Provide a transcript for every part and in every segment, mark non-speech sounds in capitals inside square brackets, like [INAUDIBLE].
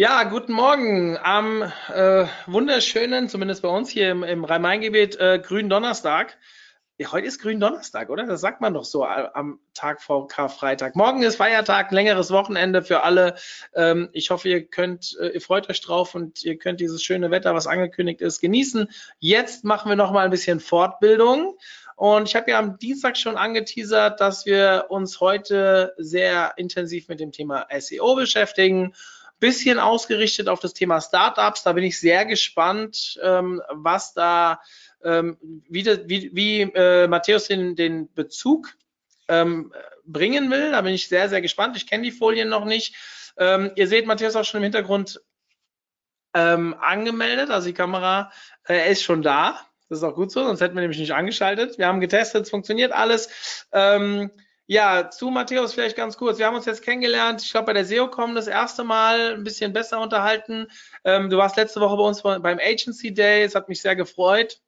Ja, guten Morgen am äh, wunderschönen, zumindest bei uns hier im, im Rhein-Main-Gebiet, äh, grünen Donnerstag. Ja, heute ist grün Donnerstag, oder? Das sagt man doch so äh, am Tag vor Karfreitag. Morgen ist Feiertag, längeres Wochenende für alle. Ähm, ich hoffe, ihr könnt, äh, ihr freut euch drauf und ihr könnt dieses schöne Wetter, was angekündigt ist, genießen. Jetzt machen wir noch mal ein bisschen Fortbildung. Und ich habe ja am Dienstag schon angeteasert, dass wir uns heute sehr intensiv mit dem Thema SEO beschäftigen bisschen ausgerichtet auf das Thema Startups. Da bin ich sehr gespannt, ähm, was da, ähm, wie, wie, wie äh, Matthäus den, den Bezug ähm, bringen will. Da bin ich sehr, sehr gespannt. Ich kenne die Folien noch nicht. Ähm, ihr seht Matthäus auch schon im Hintergrund ähm, angemeldet, also die Kamera äh, ist schon da. Das ist auch gut so, sonst hätten wir nämlich nicht angeschaltet. Wir haben getestet, es funktioniert alles. Ähm, ja, zu Matthäus vielleicht ganz kurz. Wir haben uns jetzt kennengelernt, ich glaube bei der SEOCom das erste Mal ein bisschen besser unterhalten. Ähm, du warst letzte Woche bei uns beim Agency Day, es hat mich sehr gefreut.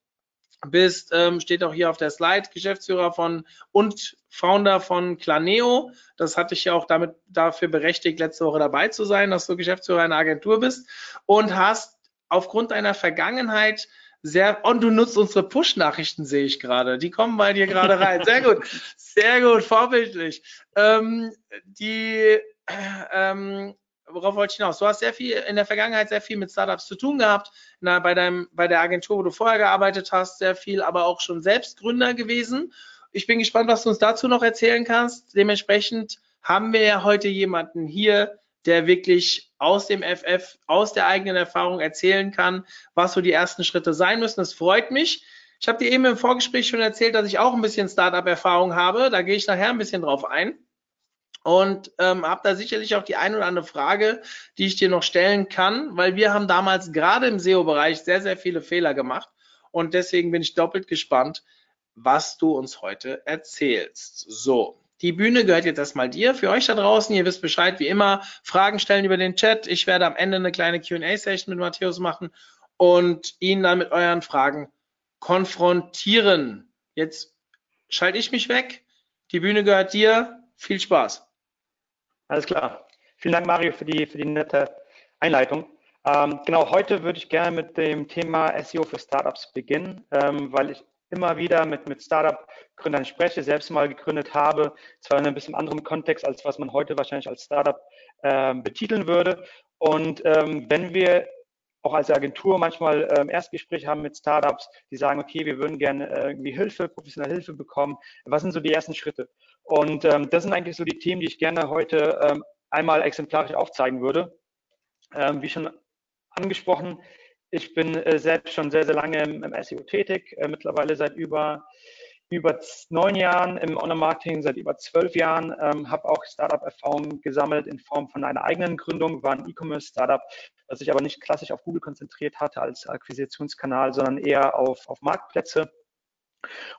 Bist, ähm, steht auch hier auf der Slide, Geschäftsführer von und Founder von Claneo. Das hatte ich ja auch damit dafür berechtigt, letzte Woche dabei zu sein, dass du Geschäftsführer einer Agentur bist und hast aufgrund deiner Vergangenheit sehr, und du nutzt unsere Push-Nachrichten, sehe ich gerade. Die kommen bei dir gerade rein. Sehr gut. Sehr gut, vorbildlich. Ähm, die, ähm, worauf wollte ich hinaus? Du hast sehr viel in der Vergangenheit sehr viel mit Startups zu tun gehabt. Na, bei deinem, bei der Agentur, wo du vorher gearbeitet hast, sehr viel, aber auch schon selbst Gründer gewesen. Ich bin gespannt, was du uns dazu noch erzählen kannst. Dementsprechend haben wir ja heute jemanden hier, der wirklich aus dem FF, aus der eigenen Erfahrung erzählen kann, was so die ersten Schritte sein müssen. Das freut mich. Ich habe dir eben im Vorgespräch schon erzählt, dass ich auch ein bisschen Startup-Erfahrung habe. Da gehe ich nachher ein bisschen drauf ein. Und ähm, habe da sicherlich auch die ein oder andere Frage, die ich dir noch stellen kann, weil wir haben damals gerade im SEO-Bereich sehr, sehr viele Fehler gemacht. Und deswegen bin ich doppelt gespannt, was du uns heute erzählst. So, die Bühne gehört jetzt erstmal dir. Für euch da draußen, ihr wisst Bescheid, wie immer, Fragen stellen über den Chat. Ich werde am Ende eine kleine QA-Session mit Matthäus machen und ihn dann mit euren Fragen konfrontieren. Jetzt schalte ich mich weg. Die Bühne gehört dir. Viel Spaß. Alles klar. Vielen Dank, Mario, für die, für die nette Einleitung. Ähm, genau, heute würde ich gerne mit dem Thema SEO für Startups beginnen, ähm, weil ich immer wieder mit, mit Startup-Gründern spreche, selbst mal gegründet habe, zwar in ein bisschen anderem Kontext, als was man heute wahrscheinlich als Startup äh, betiteln würde. Und ähm, wenn wir auch als Agentur manchmal ähm, Erstgespräche haben mit Startups, die sagen, okay, wir würden gerne äh, irgendwie Hilfe, professionelle Hilfe bekommen. Was sind so die ersten Schritte? Und ähm, das sind eigentlich so die Themen, die ich gerne heute ähm, einmal exemplarisch aufzeigen würde. Ähm, wie schon angesprochen, ich bin äh, selbst schon sehr, sehr lange im, im SEO tätig, äh, mittlerweile seit über, über neun Jahren im Online-Marketing, seit über zwölf Jahren, ähm, habe auch Startup-Erfahrung gesammelt in Form von einer eigenen Gründung, war ein E-Commerce-Startup, das sich aber nicht klassisch auf Google konzentriert hatte als Akquisitionskanal, sondern eher auf, auf Marktplätze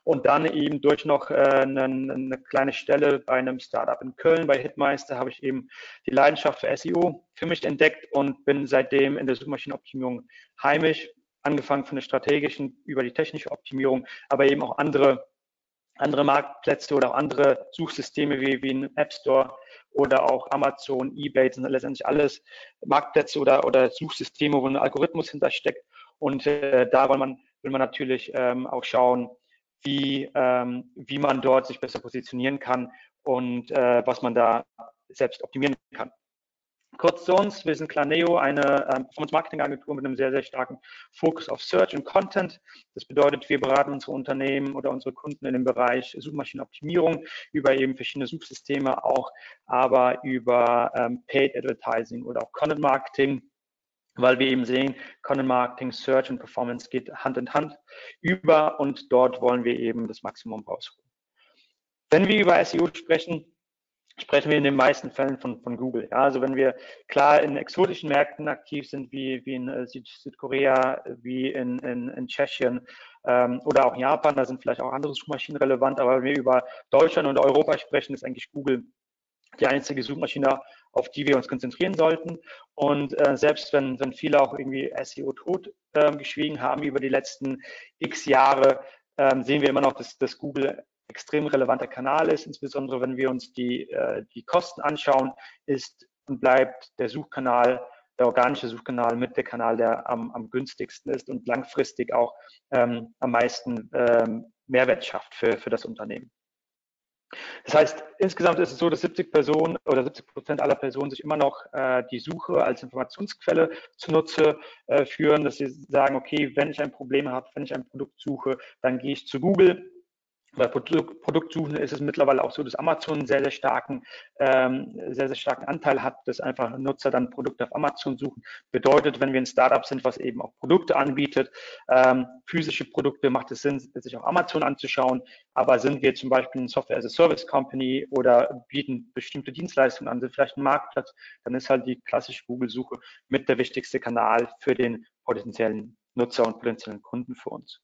und dann eben durch noch äh, eine, eine, kleine Stelle bei einem Startup in Köln, bei Hitmeister, habe ich eben die Leidenschaft für SEO für mich entdeckt und bin seitdem in der Suchmaschinenoptimierung heimisch, angefangen von der strategischen über die technische Optimierung, aber eben auch andere, andere Marktplätze oder auch andere Suchsysteme wie, wie ein App Store oder auch Amazon, eBay, sind letztendlich alles Marktplätze oder, oder Suchsysteme, wo ein Algorithmus hintersteckt. Und äh, da will man, will man natürlich ähm, auch schauen, wie, ähm, wie man dort sich besser positionieren kann und äh, was man da selbst optimieren kann. Kurz zu uns, wir sind Claneo, eine ähm, Performance-Marketing-Agentur mit einem sehr, sehr starken Fokus auf Search und Content. Das bedeutet, wir beraten unsere Unternehmen oder unsere Kunden in dem Bereich Suchmaschinenoptimierung über eben verschiedene Suchsysteme auch, aber über ähm, Paid Advertising oder auch Content Marketing weil wir eben sehen, Content Marketing, Search und Performance geht Hand in Hand über und dort wollen wir eben das Maximum rausholen. Wenn wir über SEO sprechen, sprechen wir in den meisten Fällen von, von Google. Ja, also wenn wir klar in exotischen Märkten aktiv sind, wie, wie in äh, Süd, Südkorea, wie in, in, in Tschechien ähm, oder auch Japan, da sind vielleicht auch andere Suchmaschinen relevant, aber wenn wir über Deutschland und Europa sprechen, ist eigentlich Google die einzige Suchmaschine, auf die wir uns konzentrieren sollten. Und äh, selbst wenn, wenn viele auch irgendwie SEO tot äh, geschwiegen haben über die letzten x Jahre, äh, sehen wir immer noch, dass, dass Google extrem relevanter Kanal ist, insbesondere wenn wir uns die, äh, die Kosten anschauen, ist und bleibt der Suchkanal, der organische Suchkanal mit der Kanal, der am, am günstigsten ist und langfristig auch ähm, am meisten ähm, Mehrwert schafft für, für das Unternehmen. Das heißt, insgesamt ist es so, dass 70 Personen oder 70 Prozent aller Personen sich immer noch äh, die Suche als Informationsquelle zunutze äh, führen, dass sie sagen, okay, wenn ich ein Problem habe, wenn ich ein Produkt suche, dann gehe ich zu Google bei Produkt, Produktsuchen ist es mittlerweile auch so, dass Amazon einen sehr, sehr starken, ähm, sehr, sehr starken Anteil hat, dass einfach Nutzer dann Produkte auf Amazon suchen. Bedeutet, wenn wir ein Startup sind, was eben auch Produkte anbietet, ähm, physische Produkte, macht es Sinn, sich auch Amazon anzuschauen. Aber sind wir zum Beispiel eine Software as a Service Company oder bieten bestimmte Dienstleistungen an, sind vielleicht ein Marktplatz, dann ist halt die klassische Google-Suche mit der wichtigste Kanal für den potenziellen Nutzer und potenziellen Kunden für uns.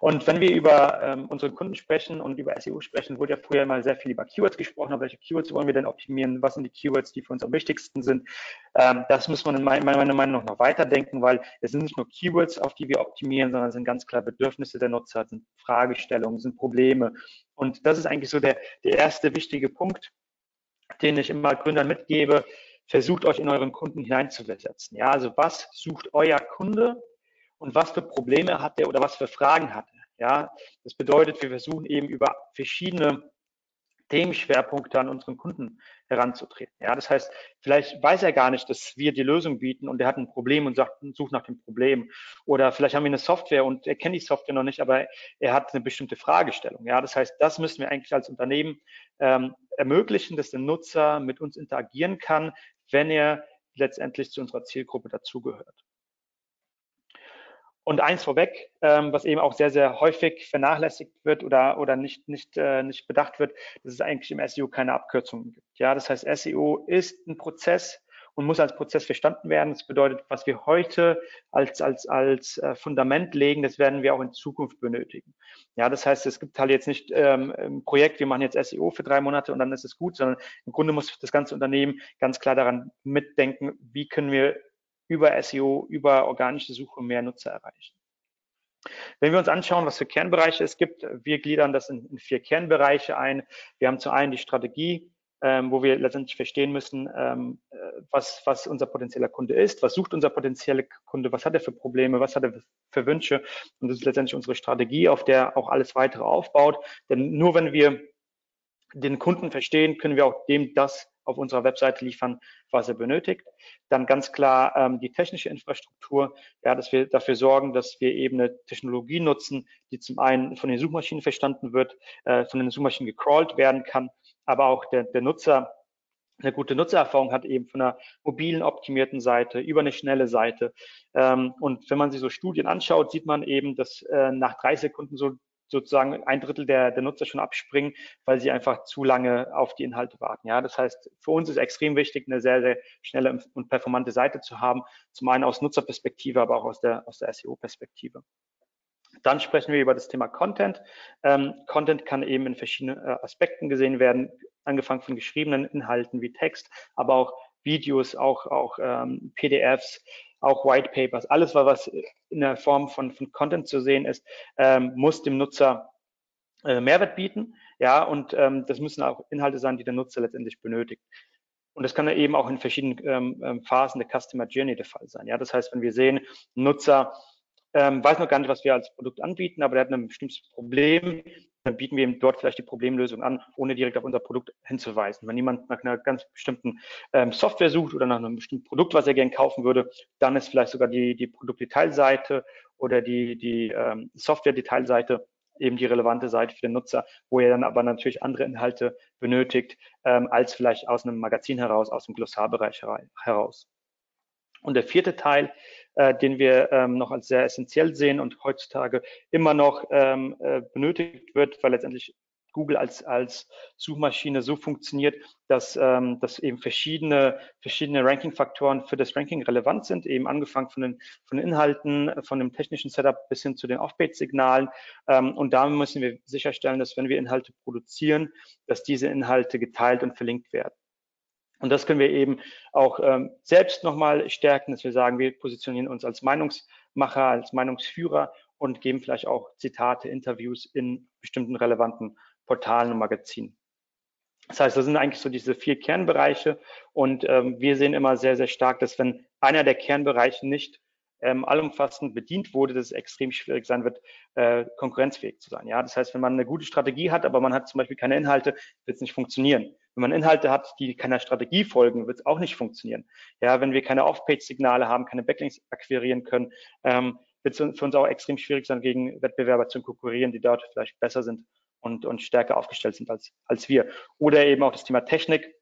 Und wenn wir über ähm, unsere Kunden sprechen und über SEO sprechen, wurde ja früher mal sehr viel über Keywords gesprochen. Aber welche Keywords wollen wir denn optimieren? Was sind die Keywords, die für uns am wichtigsten sind? Ähm, das muss man in meiner Meinung nach noch weiterdenken, weil es sind nicht nur Keywords, auf die wir optimieren, sondern es sind ganz klar Bedürfnisse der Nutzer, sind Fragestellungen, sind Probleme. Und das ist eigentlich so der, der erste wichtige Punkt, den ich immer Gründern mitgebe. Versucht euch in euren Kunden hineinzuversetzen. Ja, also was sucht euer Kunde und was für Probleme hat er oder was für Fragen hat er. Ja, das bedeutet, wir versuchen eben über verschiedene Themenschwerpunkte an unseren Kunden heranzutreten. Ja, das heißt, vielleicht weiß er gar nicht, dass wir die Lösung bieten und er hat ein Problem und sagt, sucht nach dem Problem. Oder vielleicht haben wir eine Software und er kennt die Software noch nicht, aber er hat eine bestimmte Fragestellung. Ja, das heißt, das müssen wir eigentlich als Unternehmen ähm, ermöglichen, dass der Nutzer mit uns interagieren kann, wenn er letztendlich zu unserer Zielgruppe dazugehört. Und eins vorweg, ähm, was eben auch sehr, sehr häufig vernachlässigt wird oder, oder nicht, nicht, äh, nicht bedacht wird, dass es eigentlich im SEO keine Abkürzungen gibt. Ja, das heißt, SEO ist ein Prozess und muss als Prozess verstanden werden. Das bedeutet, was wir heute als, als, als äh, Fundament legen, das werden wir auch in Zukunft benötigen. Ja, das heißt, es gibt halt jetzt nicht ähm, ein Projekt, wir machen jetzt SEO für drei Monate und dann ist es gut, sondern im Grunde muss das ganze Unternehmen ganz klar daran mitdenken, wie können wir über SEO, über organische Suche mehr Nutzer erreichen. Wenn wir uns anschauen, was für Kernbereiche es gibt, wir gliedern das in, in vier Kernbereiche ein. Wir haben zu einen die Strategie, ähm, wo wir letztendlich verstehen müssen, ähm, äh, was, was unser potenzieller Kunde ist, was sucht unser potenzieller Kunde, was hat er für Probleme, was hat er für Wünsche. Und das ist letztendlich unsere Strategie, auf der auch alles weitere aufbaut. Denn nur wenn wir den Kunden verstehen, können wir auch dem das auf unserer Webseite liefern, was er benötigt. Dann ganz klar ähm, die technische Infrastruktur, ja, dass wir dafür sorgen, dass wir eben eine Technologie nutzen, die zum einen von den Suchmaschinen verstanden wird, äh, von den Suchmaschinen gecrawlt werden kann, aber auch der, der Nutzer eine gute Nutzererfahrung hat, eben von einer mobilen optimierten Seite über eine schnelle Seite. Ähm, und wenn man sich so Studien anschaut, sieht man eben, dass äh, nach drei Sekunden so sozusagen ein Drittel der, der Nutzer schon abspringen, weil sie einfach zu lange auf die Inhalte warten. Ja, das heißt, für uns ist extrem wichtig, eine sehr, sehr schnelle und performante Seite zu haben. Zum einen aus Nutzerperspektive, aber auch aus der, aus der SEO-Perspektive. Dann sprechen wir über das Thema Content. Ähm, Content kann eben in verschiedenen äh, Aspekten gesehen werden, angefangen von geschriebenen Inhalten wie Text, aber auch Videos, auch, auch ähm, PDFs, auch White Papers, alles, was in der Form von, von Content zu sehen ist, ähm, muss dem Nutzer äh, Mehrwert bieten. Ja, und ähm, das müssen auch Inhalte sein, die der Nutzer letztendlich benötigt. Und das kann eben auch in verschiedenen ähm, ähm, Phasen der Customer Journey der Fall sein. Ja, das heißt, wenn wir sehen, Nutzer ähm, weiß noch gar nicht, was wir als Produkt anbieten, aber der hat ein bestimmtes Problem, dann bieten wir ihm dort vielleicht die Problemlösung an, ohne direkt auf unser Produkt hinzuweisen. Wenn jemand nach einer ganz bestimmten ähm, Software sucht oder nach einem bestimmten Produkt, was er gerne kaufen würde, dann ist vielleicht sogar die, die Produktdetailseite oder die, die ähm, Software-Detailseite eben die relevante Seite für den Nutzer, wo er dann aber natürlich andere Inhalte benötigt, ähm, als vielleicht aus einem Magazin heraus, aus dem Glossarbereich heraus. Und der vierte Teil äh, den wir ähm, noch als sehr essentiell sehen und heutzutage immer noch ähm, äh, benötigt wird, weil letztendlich Google als, als Suchmaschine so funktioniert, dass, ähm, dass eben verschiedene, verschiedene Ranking-Faktoren für das Ranking relevant sind, eben angefangen von den, von den Inhalten, von dem technischen Setup bis hin zu den Off-Page-Signalen. Ähm, und da müssen wir sicherstellen, dass wenn wir Inhalte produzieren, dass diese Inhalte geteilt und verlinkt werden. Und das können wir eben auch ähm, selbst nochmal stärken, dass wir sagen, wir positionieren uns als Meinungsmacher, als Meinungsführer und geben vielleicht auch Zitate, Interviews in bestimmten relevanten Portalen und Magazinen. Das heißt, das sind eigentlich so diese vier Kernbereiche und ähm, wir sehen immer sehr, sehr stark, dass wenn einer der Kernbereiche nicht ähm, allumfassend bedient wurde, dass es extrem schwierig sein wird, äh, konkurrenzfähig zu sein. Ja, das heißt, wenn man eine gute Strategie hat, aber man hat zum Beispiel keine Inhalte, wird es nicht funktionieren. Wenn man Inhalte hat, die keiner Strategie folgen, wird es auch nicht funktionieren. Ja, wenn wir keine Off-Page-Signale haben, keine Backlinks akquirieren können, ähm, wird es für uns auch extrem schwierig sein, gegen Wettbewerber zu konkurrieren, die dort vielleicht besser sind und, und stärker aufgestellt sind als, als wir. Oder eben auch das Thema Technik.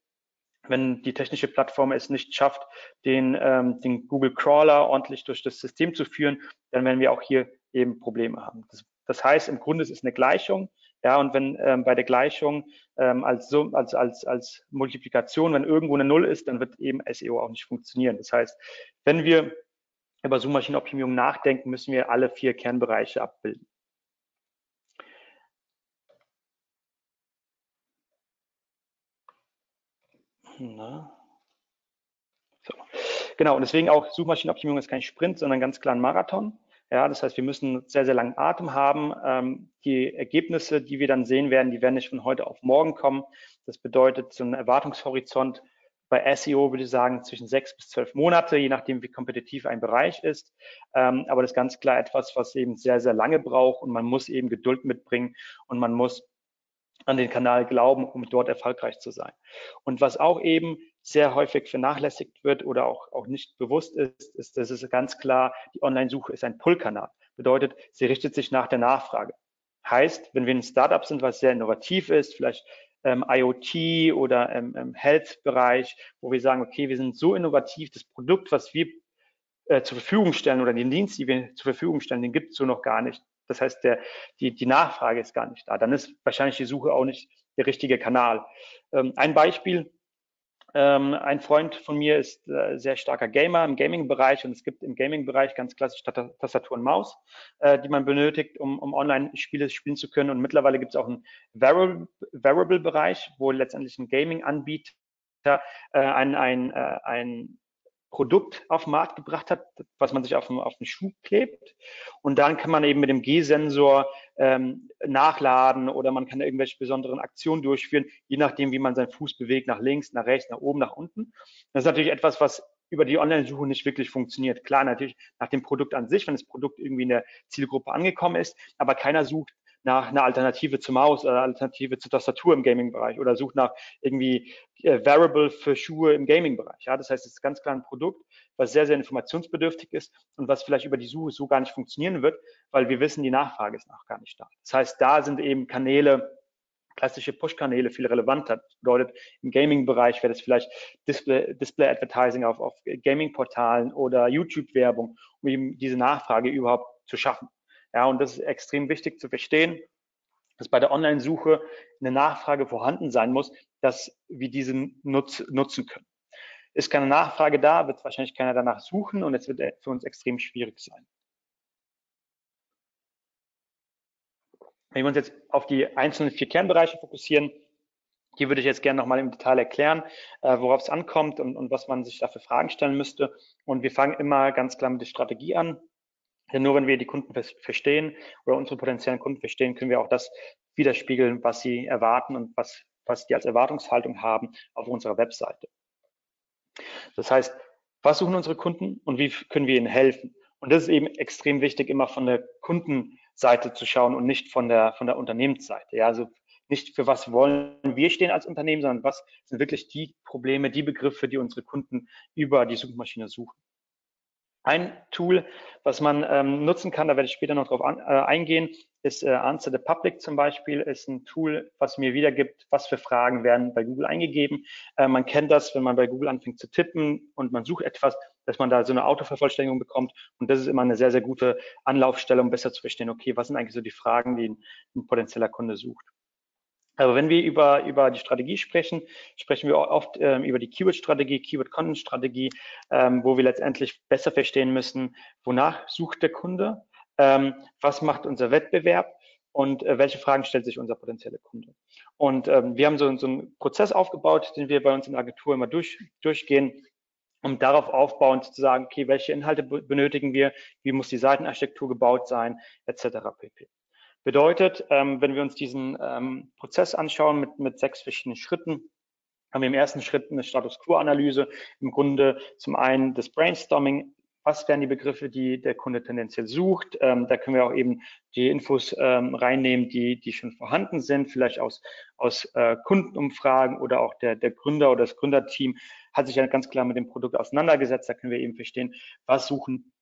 Wenn die technische Plattform es nicht schafft, den, ähm, den Google Crawler ordentlich durch das System zu führen, dann werden wir auch hier eben Probleme haben. Das, das heißt, im Grunde ist es eine Gleichung. Ja, und wenn ähm, bei der Gleichung ähm, als, als, als, als Multiplikation, wenn irgendwo eine Null ist, dann wird eben SEO auch nicht funktionieren. Das heißt, wenn wir über Suchmaschinenoptimierung nachdenken, müssen wir alle vier Kernbereiche abbilden. Na. So. Genau, und deswegen auch Suchmaschinenoptimierung ist kein Sprint, sondern ganz klar ein Marathon. Ja, das heißt, wir müssen sehr, sehr langen Atem haben. Ähm, die Ergebnisse, die wir dann sehen werden, die werden nicht von heute auf morgen kommen. Das bedeutet, so ein Erwartungshorizont bei SEO würde ich sagen zwischen sechs bis zwölf Monate, je nachdem, wie kompetitiv ein Bereich ist. Ähm, aber das ist ganz klar etwas, was eben sehr, sehr lange braucht und man muss eben Geduld mitbringen und man muss an den Kanal glauben, um dort erfolgreich zu sein. Und was auch eben sehr häufig vernachlässigt wird oder auch, auch nicht bewusst ist, ist, dass es ganz klar, die Online-Suche ist ein Pull-Kanal. Bedeutet, sie richtet sich nach der Nachfrage. Heißt, wenn wir ein Startup sind, was sehr innovativ ist, vielleicht ähm, IoT oder im, im Health-Bereich, wo wir sagen, okay, wir sind so innovativ, das Produkt, was wir äh, zur Verfügung stellen oder den Dienst, die wir zur Verfügung stellen, den gibt es so noch gar nicht. Das heißt, der, die, die Nachfrage ist gar nicht da. Dann ist wahrscheinlich die Suche auch nicht der richtige Kanal. Ähm, ein Beispiel, ähm, ein Freund von mir ist äh, sehr starker Gamer im Gaming-Bereich und es gibt im Gaming-Bereich ganz klassisch Tastatur und Maus, äh, die man benötigt, um, um Online-Spiele spielen zu können. Und mittlerweile gibt es auch einen Variable-Bereich, wo letztendlich ein Gaming-Anbieter äh, ein, ein, äh, ein Produkt auf den Markt gebracht hat, was man sich auf den, auf den Schuh klebt. Und dann kann man eben mit dem G-Sensor ähm, nachladen oder man kann irgendwelche besonderen Aktionen durchführen, je nachdem, wie man seinen Fuß bewegt, nach links, nach rechts, nach oben, nach unten. Das ist natürlich etwas, was über die Online-Suche nicht wirklich funktioniert. Klar, natürlich nach dem Produkt an sich, wenn das Produkt irgendwie in der Zielgruppe angekommen ist, aber keiner sucht nach einer Alternative zur Maus oder Alternative zur Tastatur im Gaming-Bereich oder sucht nach irgendwie äh, Variable für Schuhe im Gaming-Bereich. Ja, das heißt, es ist ganz klar ein Produkt, was sehr, sehr informationsbedürftig ist und was vielleicht über die Suche so gar nicht funktionieren wird, weil wir wissen, die Nachfrage ist noch gar nicht da. Das heißt, da sind eben Kanäle, klassische Push-Kanäle viel relevanter. Das bedeutet, im Gaming-Bereich wäre das vielleicht Display-Advertising Display auf, auf Gaming-Portalen oder YouTube-Werbung, um eben diese Nachfrage überhaupt zu schaffen. Ja, und das ist extrem wichtig zu verstehen, dass bei der Online-Suche eine Nachfrage vorhanden sein muss, dass wir diese nutz, nutzen können. Ist keine Nachfrage da, wird wahrscheinlich keiner danach suchen und es wird für uns extrem schwierig sein. Wenn wir uns jetzt auf die einzelnen vier Kernbereiche fokussieren, die würde ich jetzt gerne nochmal im Detail erklären, äh, worauf es ankommt und, und was man sich dafür Fragen stellen müsste. Und wir fangen immer ganz klar mit der Strategie an. Denn nur wenn wir die Kunden verstehen oder unsere potenziellen Kunden verstehen, können wir auch das widerspiegeln, was sie erwarten und was, was die als Erwartungshaltung haben auf unserer Webseite. Das heißt, was suchen unsere Kunden und wie können wir ihnen helfen? Und das ist eben extrem wichtig, immer von der Kundenseite zu schauen und nicht von der, von der Unternehmensseite. Ja, also nicht für was wollen wir stehen als Unternehmen, sondern was sind wirklich die Probleme, die Begriffe, die unsere Kunden über die Suchmaschine suchen. Ein Tool, was man ähm, nutzen kann, da werde ich später noch drauf an, äh, eingehen, ist äh, Answer the Public zum Beispiel, ist ein Tool, was mir wiedergibt, was für Fragen werden bei Google eingegeben. Äh, man kennt das, wenn man bei Google anfängt zu tippen und man sucht etwas, dass man da so eine Autovervollständigung bekommt. Und das ist immer eine sehr, sehr gute Anlaufstelle, um besser zu verstehen, okay, was sind eigentlich so die Fragen, die ein, ein potenzieller Kunde sucht. Aber wenn wir über, über die Strategie sprechen, sprechen wir oft ähm, über die Keyword-Strategie, Keyword-Content-Strategie, ähm, wo wir letztendlich besser verstehen müssen, wonach sucht der Kunde, ähm, was macht unser Wettbewerb und äh, welche Fragen stellt sich unser potenzieller Kunde. Und ähm, wir haben so, so einen Prozess aufgebaut, den wir bei uns in der Agentur immer durch, durchgehen, um darauf aufbauend zu sagen, okay, welche Inhalte benötigen wir, wie muss die Seitenarchitektur gebaut sein, etc. pp. Bedeutet, ähm, wenn wir uns diesen ähm, Prozess anschauen mit, mit sechs verschiedenen Schritten, haben wir im ersten Schritt eine Status Quo-Analyse. Im Grunde zum einen das Brainstorming. Was wären die Begriffe, die der Kunde tendenziell sucht? Ähm, da können wir auch eben die Infos ähm, reinnehmen, die, die schon vorhanden sind, vielleicht aus, aus äh, Kundenumfragen oder auch der, der Gründer oder das Gründerteam hat sich ja ganz klar mit dem Produkt auseinandergesetzt. Da können wir eben verstehen, was suchen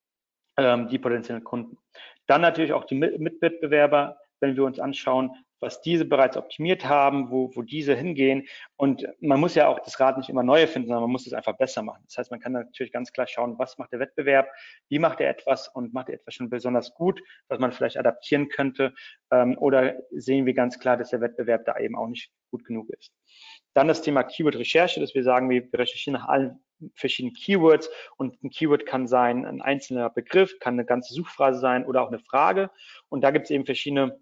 ähm, die potenziellen Kunden. Dann natürlich auch die Mitwettbewerber, wenn wir uns anschauen, was diese bereits optimiert haben, wo, wo diese hingehen. Und man muss ja auch das Rad nicht immer neu erfinden, sondern man muss es einfach besser machen. Das heißt, man kann natürlich ganz klar schauen, was macht der Wettbewerb, wie macht er etwas und macht er etwas schon besonders gut, was man vielleicht adaptieren könnte. Ähm, oder sehen wir ganz klar, dass der Wettbewerb da eben auch nicht gut genug ist. Dann das Thema Keyword-Recherche, dass wir sagen, wir recherchieren nach allen verschiedenen Keywords und ein Keyword kann sein ein einzelner Begriff, kann eine ganze Suchphrase sein oder auch eine Frage. Und da gibt es eben verschiedene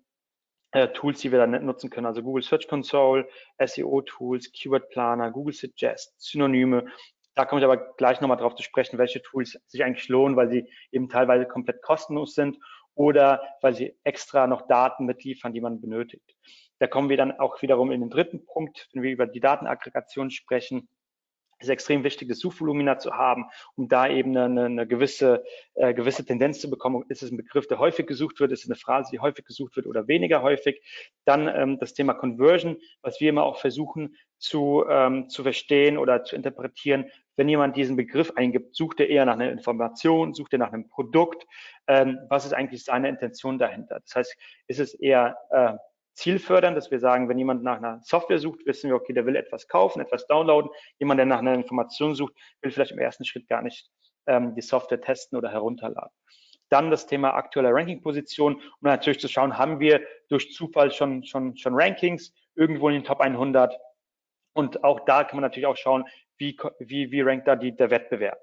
äh, Tools, die wir dann nutzen können, also Google Search Console, SEO-Tools, Keyword Planer, Google Suggest, Synonyme. Da komme ich aber gleich nochmal drauf zu sprechen, welche Tools sich eigentlich lohnen, weil sie eben teilweise komplett kostenlos sind oder weil sie extra noch Daten mitliefern, die man benötigt. Da kommen wir dann auch wiederum in den dritten Punkt, wenn wir über die Datenaggregation sprechen ist extrem wichtig, das Suchvolumina zu haben, um da eben eine, eine gewisse, äh, gewisse Tendenz zu bekommen. Ist es ein Begriff, der häufig gesucht wird? Ist es eine Phrase, die häufig gesucht wird oder weniger häufig? Dann ähm, das Thema Conversion, was wir immer auch versuchen zu, ähm, zu verstehen oder zu interpretieren. Wenn jemand diesen Begriff eingibt, sucht er eher nach einer Information, sucht er nach einem Produkt. Ähm, was ist eigentlich seine Intention dahinter? Das heißt, ist es eher äh, zielfördernd, dass wir sagen, wenn jemand nach einer Software sucht, wissen wir, okay, der will etwas kaufen, etwas downloaden. Jemand, der nach einer Information sucht, will vielleicht im ersten Schritt gar nicht ähm, die Software testen oder herunterladen. Dann das Thema aktuelle Ranking-Position, um natürlich zu schauen, haben wir durch Zufall schon, schon, schon Rankings irgendwo in den Top 100. Und auch da kann man natürlich auch schauen, wie, wie, wie rankt da die, der Wettbewerb.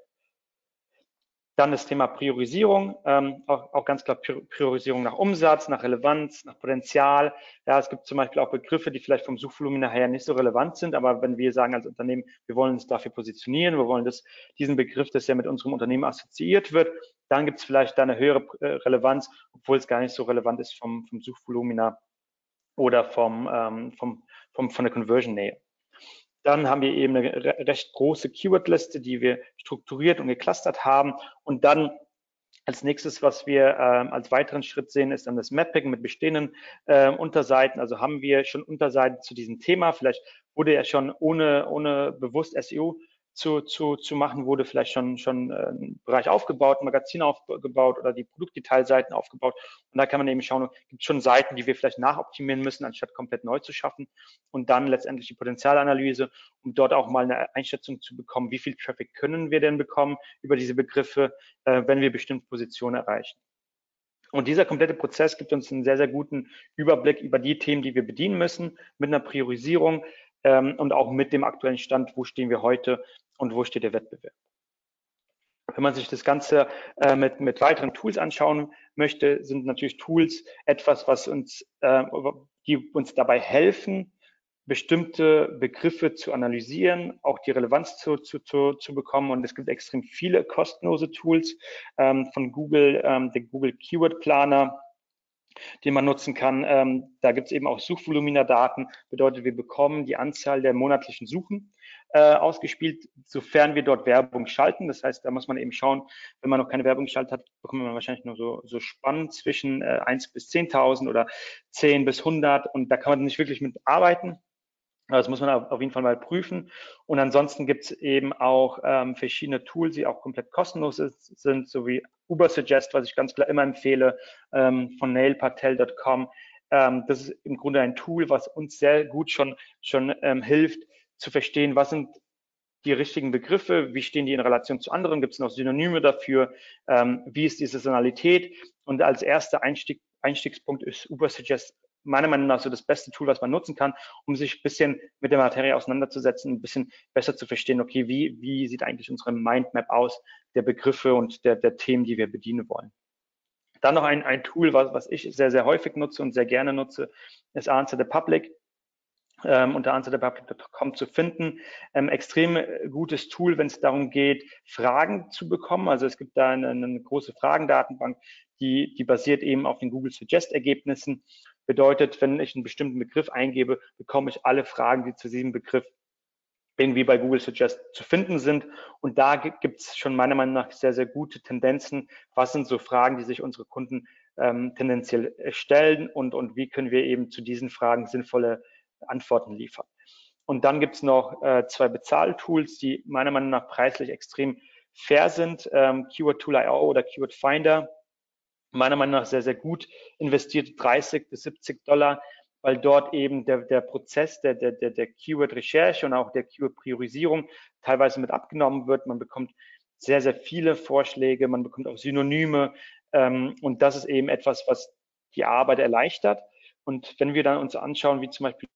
Dann das Thema Priorisierung, ähm, auch, auch ganz klar Priorisierung nach Umsatz, nach Relevanz, nach Potenzial. Ja, es gibt zum Beispiel auch Begriffe, die vielleicht vom Suchvolumen nachher nicht so relevant sind, aber wenn wir sagen als Unternehmen, wir wollen uns dafür positionieren, wir wollen das, diesen Begriff, das ja mit unserem Unternehmen assoziiert wird, dann gibt es vielleicht da eine höhere äh, Relevanz, obwohl es gar nicht so relevant ist vom, vom Suchvolumina oder vom, ähm, vom, vom, von der Conversion-Nähe. Dann haben wir eben eine recht große Keywordliste, die wir strukturiert und geclustert haben. Und dann als nächstes, was wir äh, als weiteren Schritt sehen, ist dann das Mapping mit bestehenden äh, Unterseiten. Also haben wir schon Unterseiten zu diesem Thema. Vielleicht wurde ja schon ohne, ohne bewusst SEO zu, zu, zu machen, wurde vielleicht schon, schon äh, ein Bereich aufgebaut, ein Magazin aufgebaut oder die Produktdetailseiten aufgebaut. Und da kann man eben schauen, gibt es schon Seiten, die wir vielleicht nachoptimieren müssen, anstatt komplett neu zu schaffen. Und dann letztendlich die Potenzialanalyse, um dort auch mal eine Einschätzung zu bekommen, wie viel Traffic können wir denn bekommen über diese Begriffe, äh, wenn wir bestimmte Positionen erreichen. Und dieser komplette Prozess gibt uns einen sehr, sehr guten Überblick über die Themen, die wir bedienen müssen, mit einer Priorisierung ähm, und auch mit dem aktuellen Stand, wo stehen wir heute und wo steht der Wettbewerb. Wenn man sich das Ganze äh, mit, mit weiteren Tools anschauen möchte, sind natürlich Tools etwas, was uns, äh, die uns dabei helfen, bestimmte Begriffe zu analysieren, auch die Relevanz zu, zu, zu, zu bekommen. Und es gibt extrem viele kostenlose Tools ähm, von Google, ähm, der Google Keyword Planer, den man nutzen kann. Ähm, da gibt es eben auch Suchvolumina-Daten, bedeutet, wir bekommen die Anzahl der monatlichen Suchen äh, ausgespielt, sofern wir dort Werbung schalten. Das heißt, da muss man eben schauen, wenn man noch keine Werbung geschaltet hat, bekommt man wahrscheinlich nur so, so Spannen zwischen äh, 1 bis 10.000 oder 10 bis 100 und da kann man nicht wirklich mit arbeiten. Das muss man auf jeden Fall mal prüfen. Und ansonsten gibt es eben auch ähm, verschiedene Tools, die auch komplett kostenlos ist, sind, so wie Ubersuggest, was ich ganz klar immer empfehle, ähm, von nailpatel.com. Ähm, das ist im Grunde ein Tool, was uns sehr gut schon, schon ähm, hilft, zu verstehen, was sind die richtigen Begriffe, wie stehen die in Relation zu anderen, gibt es noch Synonyme dafür, ähm, wie ist die Saisonalität. Und als erster Einstieg, Einstiegspunkt ist Ubersuggest meiner Meinung nach so das beste Tool, was man nutzen kann, um sich ein bisschen mit der Materie auseinanderzusetzen, ein bisschen besser zu verstehen, okay, wie, wie sieht eigentlich unsere Mindmap aus, der Begriffe und der, der Themen, die wir bedienen wollen. Dann noch ein, ein Tool, was, was ich sehr, sehr häufig nutze und sehr gerne nutze, ist Answer the Public. Ähm, unter answerthepublic.com zu finden. Ähm, extrem gutes Tool, wenn es darum geht, Fragen zu bekommen. Also es gibt da eine, eine große Fragendatenbank, die, die basiert eben auf den Google Suggest Ergebnissen. Bedeutet, wenn ich einen bestimmten Begriff eingebe, bekomme ich alle Fragen, die zu diesem Begriff irgendwie bei Google Suggest zu finden sind. Und da gibt es schon meiner Meinung nach sehr, sehr gute Tendenzen. Was sind so Fragen, die sich unsere Kunden ähm, tendenziell stellen und, und wie können wir eben zu diesen Fragen sinnvolle Antworten liefern. Und dann gibt es noch äh, zwei Bezahltools, die meiner Meinung nach preislich extrem fair sind. Ähm, Keyword Tool.io oder Keyword Finder. Meiner Meinung nach sehr, sehr gut investiert, 30 bis 70 Dollar weil dort eben der, der Prozess der, der, der, der Keyword-Recherche und auch der Keyword-Priorisierung teilweise mit abgenommen wird. Man bekommt sehr, sehr viele Vorschläge, man bekommt auch Synonyme ähm, und das ist eben etwas, was die Arbeit erleichtert. Und wenn wir dann uns anschauen, wie zum Beispiel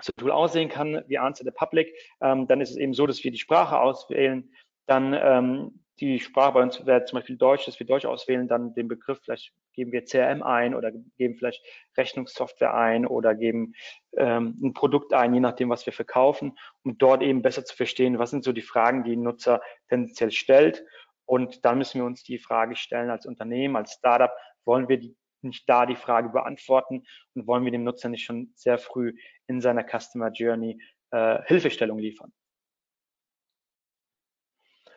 so ein Tool aussehen kann, wie Answer the Public, ähm, dann ist es eben so, dass wir die Sprache auswählen, dann ähm, die Sprache bei uns wäre zum Beispiel Deutsch, dass wir Deutsch auswählen, dann den Begriff, vielleicht geben wir CRM ein oder geben vielleicht Rechnungssoftware ein oder geben ähm, ein Produkt ein, je nachdem, was wir verkaufen, um dort eben besser zu verstehen, was sind so die Fragen, die ein Nutzer tendenziell stellt. Und dann müssen wir uns die Frage stellen als Unternehmen, als Startup, wollen wir die, nicht da die Frage beantworten und wollen wir dem Nutzer nicht schon sehr früh in seiner Customer Journey äh, Hilfestellung liefern.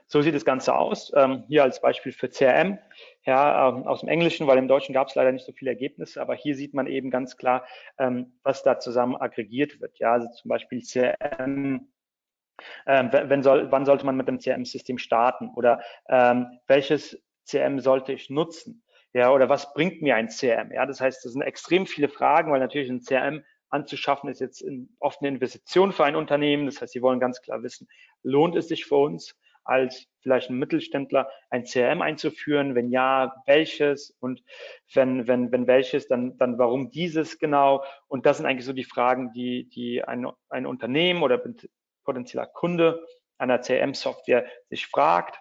So sieht das Ganze aus. Ähm, hier als Beispiel für CRM, ja, ähm, aus dem Englischen, weil im Deutschen gab es leider nicht so viele Ergebnisse, aber hier sieht man eben ganz klar, ähm, was da zusammen aggregiert wird. Ja, also zum Beispiel CRM, ähm, wenn soll, wann sollte man mit dem CRM-System starten oder ähm, welches CRM sollte ich nutzen? Ja, oder was bringt mir ein CRM? Ja, das heißt, das sind extrem viele Fragen, weil natürlich ein CRM anzuschaffen ist jetzt oft eine Investition für ein Unternehmen. Das heißt, sie wollen ganz klar wissen, lohnt es sich für uns? als vielleicht ein Mittelständler ein CRM einzuführen? Wenn ja, welches? Und wenn, wenn, wenn welches, dann, dann warum dieses genau? Und das sind eigentlich so die Fragen, die, die ein, ein Unternehmen oder potenzieller Kunde einer CRM-Software sich fragt.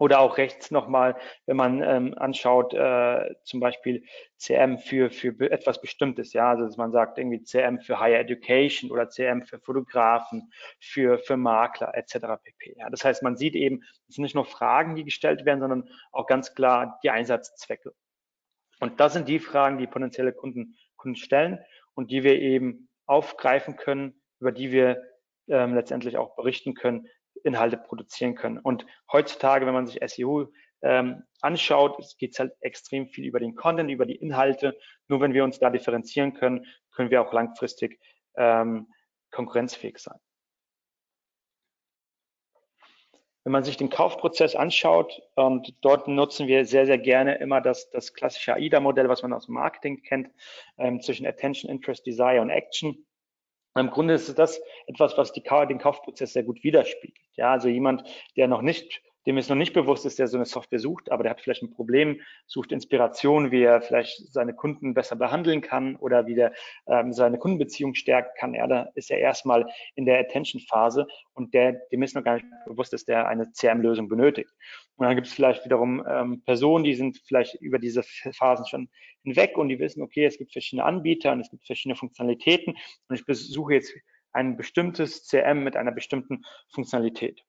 Oder auch rechts nochmal, wenn man ähm, anschaut, äh, zum Beispiel CM für, für etwas Bestimmtes, ja, also dass man sagt irgendwie CM für Higher Education oder CM für Fotografen, für, für Makler etc. pp. Ja, das heißt, man sieht eben, es sind nicht nur Fragen, die gestellt werden, sondern auch ganz klar die Einsatzzwecke. Und das sind die Fragen, die potenzielle Kunden, Kunden stellen und die wir eben aufgreifen können, über die wir ähm, letztendlich auch berichten können, Inhalte produzieren können. Und heutzutage, wenn man sich SEO ähm, anschaut, es geht halt extrem viel über den Content, über die Inhalte. Nur wenn wir uns da differenzieren können, können wir auch langfristig ähm, konkurrenzfähig sein. Wenn man sich den Kaufprozess anschaut, und dort nutzen wir sehr, sehr gerne immer das, das klassische AIDA-Modell, was man aus dem Marketing kennt, ähm, zwischen Attention, Interest, Desire und Action. Im Grunde ist das etwas, was die, den Kaufprozess sehr gut widerspiegelt. Ja, also jemand, der noch nicht dem es noch nicht bewusst ist, der so eine Software sucht, aber der hat vielleicht ein Problem, sucht Inspiration, wie er vielleicht seine Kunden besser behandeln kann oder wie er ähm, seine Kundenbeziehung stärken kann. Ja, da ist er erstmal in der Attention-Phase und der, dem ist noch gar nicht bewusst, dass der eine CRM-Lösung benötigt. Und dann gibt es vielleicht wiederum ähm, Personen, die sind vielleicht über diese Phasen schon hinweg und die wissen, okay, es gibt verschiedene Anbieter und es gibt verschiedene Funktionalitäten und ich besuche jetzt ein bestimmtes CRM mit einer bestimmten Funktionalität.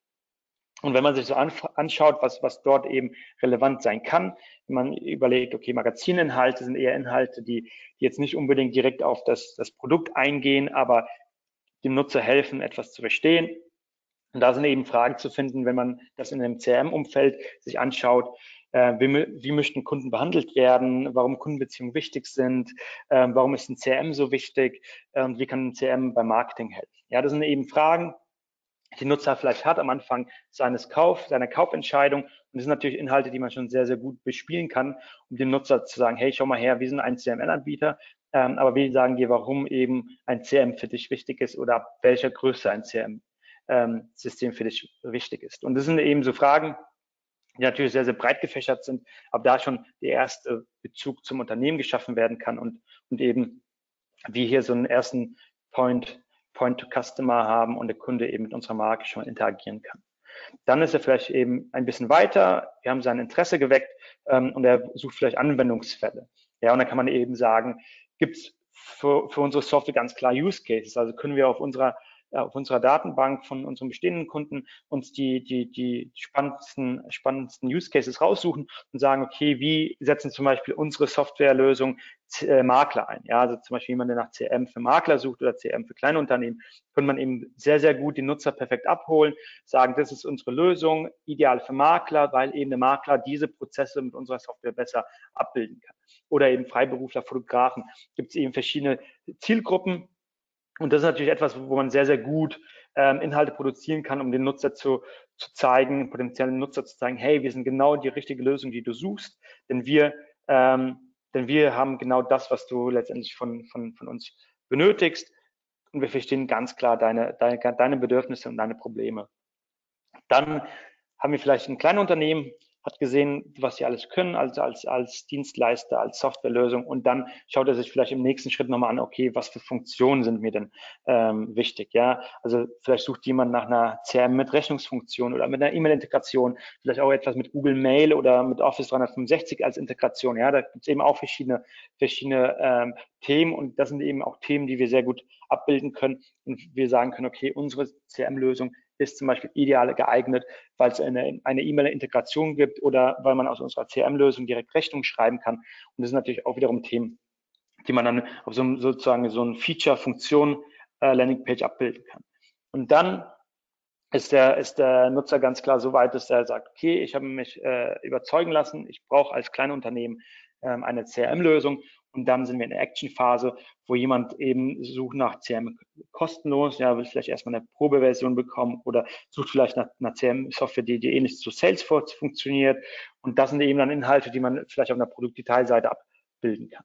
Und wenn man sich so anschaut, was, was dort eben relevant sein kann, wenn man überlegt, okay, Magazininhalte sind eher Inhalte, die, die jetzt nicht unbedingt direkt auf das, das Produkt eingehen, aber dem Nutzer helfen, etwas zu verstehen. Und da sind eben Fragen zu finden, wenn man das in einem CRM-Umfeld sich anschaut, äh, wie, wie möchten Kunden behandelt werden, warum Kundenbeziehungen wichtig sind, äh, warum ist ein CRM so wichtig äh, und wie kann ein CRM beim Marketing helfen. Ja, das sind eben Fragen, die Nutzer vielleicht hat am Anfang seines Kauf, seiner Kaufentscheidung. Und das sind natürlich Inhalte, die man schon sehr, sehr gut bespielen kann, um dem Nutzer zu sagen, hey, schau mal her, wir sind ein CML-Anbieter, ähm, aber wir sagen dir, warum eben ein CM für dich wichtig ist oder ab welcher Größe ein CM-System ähm, für dich wichtig ist. Und das sind eben so Fragen, die natürlich sehr, sehr breit gefächert sind, aber da schon der erste Bezug zum Unternehmen geschaffen werden kann und, und eben wir hier so einen ersten Point, Point to Customer haben und der Kunde eben mit unserer Marke schon interagieren kann. Dann ist er vielleicht eben ein bisschen weiter, wir haben sein Interesse geweckt ähm, und er sucht vielleicht Anwendungsfälle. Ja, und dann kann man eben sagen, gibt es für, für unsere Software ganz klar Use Cases. Also können wir auf unserer auf unserer Datenbank von unseren bestehenden Kunden uns die, die, die spannendsten, spannendsten Use Cases raussuchen und sagen, okay, wie setzen zum Beispiel unsere Softwarelösung äh, Makler ein? Ja, also zum Beispiel jemand, der nach CM für Makler sucht oder CM für kleine Unternehmen, kann man eben sehr, sehr gut die Nutzer perfekt abholen, sagen, das ist unsere Lösung, ideal für Makler, weil eben der Makler diese Prozesse mit unserer Software besser abbilden kann. Oder eben Freiberufler, Fotografen, gibt es eben verschiedene Zielgruppen, und das ist natürlich etwas, wo man sehr, sehr gut ähm, Inhalte produzieren kann, um den Nutzer zu, zu zeigen, potenziellen Nutzer zu zeigen, hey, wir sind genau die richtige Lösung, die du suchst, denn wir, ähm, denn wir haben genau das, was du letztendlich von, von, von uns benötigst und wir verstehen ganz klar deine, deine, deine Bedürfnisse und deine Probleme. Dann haben wir vielleicht ein kleines Unternehmen, hat gesehen, was sie alles können, also als, als Dienstleister, als Softwarelösung. Und dann schaut er sich vielleicht im nächsten Schritt nochmal an, okay, was für Funktionen sind mir denn ähm, wichtig, ja, also vielleicht sucht jemand nach einer CRM mit Rechnungsfunktion oder mit einer E-Mail-Integration, vielleicht auch etwas mit Google Mail oder mit Office 365 als Integration, ja, da gibt es eben auch verschiedene, verschiedene ähm, Themen und das sind eben auch Themen, die wir sehr gut abbilden können. Und wir sagen können, okay, unsere CRM-Lösung ist zum Beispiel ideal geeignet, weil es eine, E-Mail-Integration gibt oder weil man aus unserer CRM-Lösung direkt Rechnung schreiben kann. Und das sind natürlich auch wiederum Themen, die man dann auf so sozusagen so ein Feature-Funktion äh, abbilden kann. Und dann ist der, ist der Nutzer ganz klar so weit, dass er sagt, okay, ich habe mich äh, überzeugen lassen, ich brauche als Kleinunternehmen ähm, eine CRM-Lösung und dann sind wir in der Action-Phase, wo jemand eben sucht nach CRM kostenlos, ja, will vielleicht erstmal eine Probeversion bekommen oder sucht vielleicht nach einer CRM-Software, die, die ähnlich zu Salesforce funktioniert. Und das sind eben dann Inhalte, die man vielleicht auf einer Produktdetailseite abbilden kann.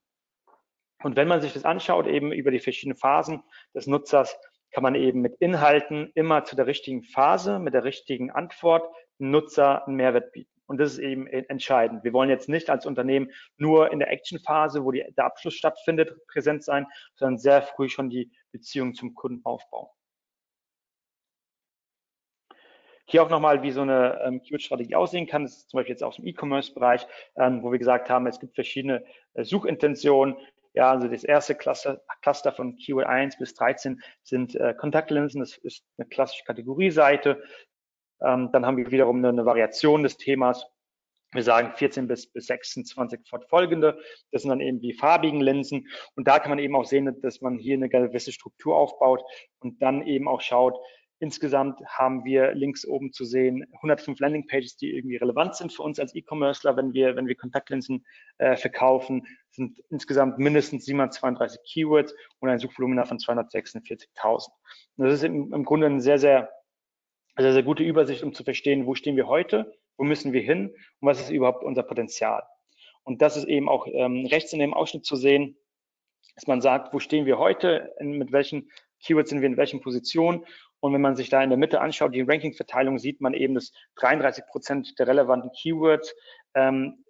Und wenn man sich das anschaut, eben über die verschiedenen Phasen des Nutzers, kann man eben mit Inhalten immer zu der richtigen Phase, mit der richtigen Antwort Nutzer einen Mehrwert bieten. Und das ist eben entscheidend. Wir wollen jetzt nicht als Unternehmen nur in der Action-Phase, wo die, der Abschluss stattfindet, präsent sein, sondern sehr früh schon die Beziehung zum Kunden aufbauen. Hier auch nochmal, wie so eine ähm, Keyword-Strategie aussehen kann. Das ist zum Beispiel jetzt aus dem E-Commerce-Bereich, ähm, wo wir gesagt haben, es gibt verschiedene äh, Suchintentionen. Ja, also das erste Cluster, Cluster von Keyword 1 bis 13 sind äh, Kontaktlinsen. Das ist eine klassische Kategorieseite. Ähm, dann haben wir wiederum eine, eine, Variation des Themas. Wir sagen 14 bis, bis 26 fortfolgende. Das sind dann eben die farbigen Linsen. Und da kann man eben auch sehen, dass man hier eine gewisse Struktur aufbaut und dann eben auch schaut, Insgesamt haben wir links oben zu sehen 105 Landingpages, die irgendwie relevant sind für uns als E-Commercer, wenn wir, wenn wir Kontaktlinsen äh, verkaufen, sind insgesamt mindestens 732 Keywords und ein Suchvolumen von 246.000. Das ist im, im Grunde ein sehr, sehr sehr, sehr gute Übersicht, um zu verstehen, wo stehen wir heute, wo müssen wir hin und was ist überhaupt unser Potenzial. Und das ist eben auch ähm, rechts in dem Ausschnitt zu sehen, dass man sagt, wo stehen wir heute, in, mit welchen Keywords sind wir in welchen Positionen. Und wenn man sich da in der Mitte anschaut, die Ranking-Verteilung, sieht man eben, dass 33 Prozent der relevanten Keywords, ähm,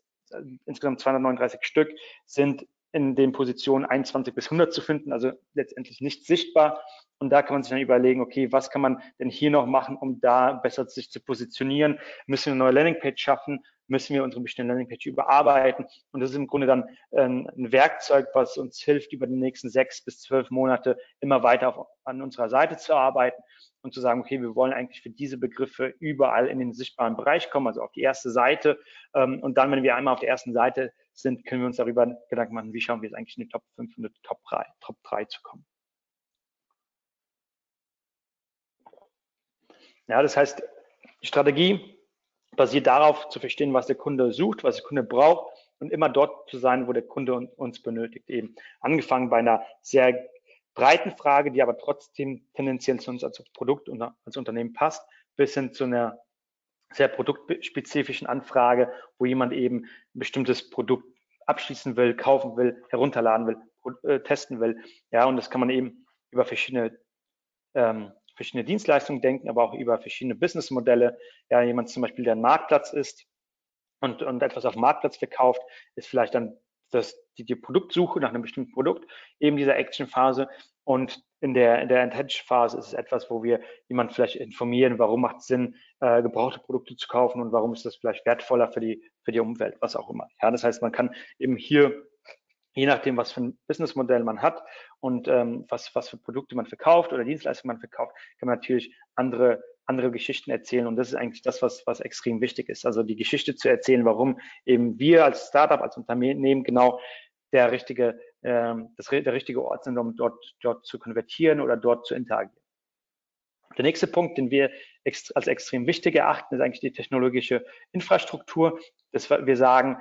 insgesamt 239 Stück, sind in den Positionen 21 bis 100 zu finden, also letztendlich nicht sichtbar. Und da kann man sich dann überlegen, okay, was kann man denn hier noch machen, um da besser sich zu positionieren? Müssen wir eine neue Landingpage schaffen? Müssen wir unsere bestehende Landingpage überarbeiten? Und das ist im Grunde dann ähm, ein Werkzeug, was uns hilft, über die nächsten sechs bis zwölf Monate immer weiter auf, an unserer Seite zu arbeiten und zu sagen, okay, wir wollen eigentlich für diese Begriffe überall in den sichtbaren Bereich kommen, also auf die erste Seite. Ähm, und dann, wenn wir einmal auf der ersten Seite sind, können wir uns darüber Gedanken machen, wie schauen wir es eigentlich in die Top 5 und die Top 3, Top 3 zu kommen. Ja, das heißt, die Strategie basiert darauf zu verstehen, was der Kunde sucht, was der Kunde braucht und immer dort zu sein, wo der Kunde uns benötigt. Eben angefangen bei einer sehr breiten Frage, die aber trotzdem tendenziell zu uns als Produkt und als Unternehmen passt, bis hin zu einer sehr produktspezifischen Anfrage, wo jemand eben ein bestimmtes Produkt abschließen will, kaufen will, herunterladen will, äh, testen will. Ja, und das kann man eben über verschiedene ähm, verschiedene Dienstleistungen denken, aber auch über verschiedene Businessmodelle. Ja, jemand zum Beispiel, der ein Marktplatz ist, und, und etwas auf dem Marktplatz verkauft, ist vielleicht dann das, die, die Produktsuche nach einem bestimmten Produkt, eben dieser Action-Phase. Und in der, in der Intention-Phase ist es etwas, wo wir jemand vielleicht informieren, warum macht es Sinn, äh, gebrauchte Produkte zu kaufen und warum ist das vielleicht wertvoller für die, für die Umwelt, was auch immer. Ja, das heißt, man kann eben hier je nachdem, was für ein Businessmodell man hat und ähm, was, was für Produkte man verkauft oder Dienstleistungen man verkauft, kann man natürlich andere, andere Geschichten erzählen. Und das ist eigentlich das, was, was extrem wichtig ist. Also die Geschichte zu erzählen, warum eben wir als Startup, als Unternehmen genau der richtige, ähm, das, der richtige Ort sind, um dort, dort zu konvertieren oder dort zu interagieren. Der nächste Punkt, den wir als extrem wichtig erachten, ist eigentlich die technologische Infrastruktur. Dass wir sagen,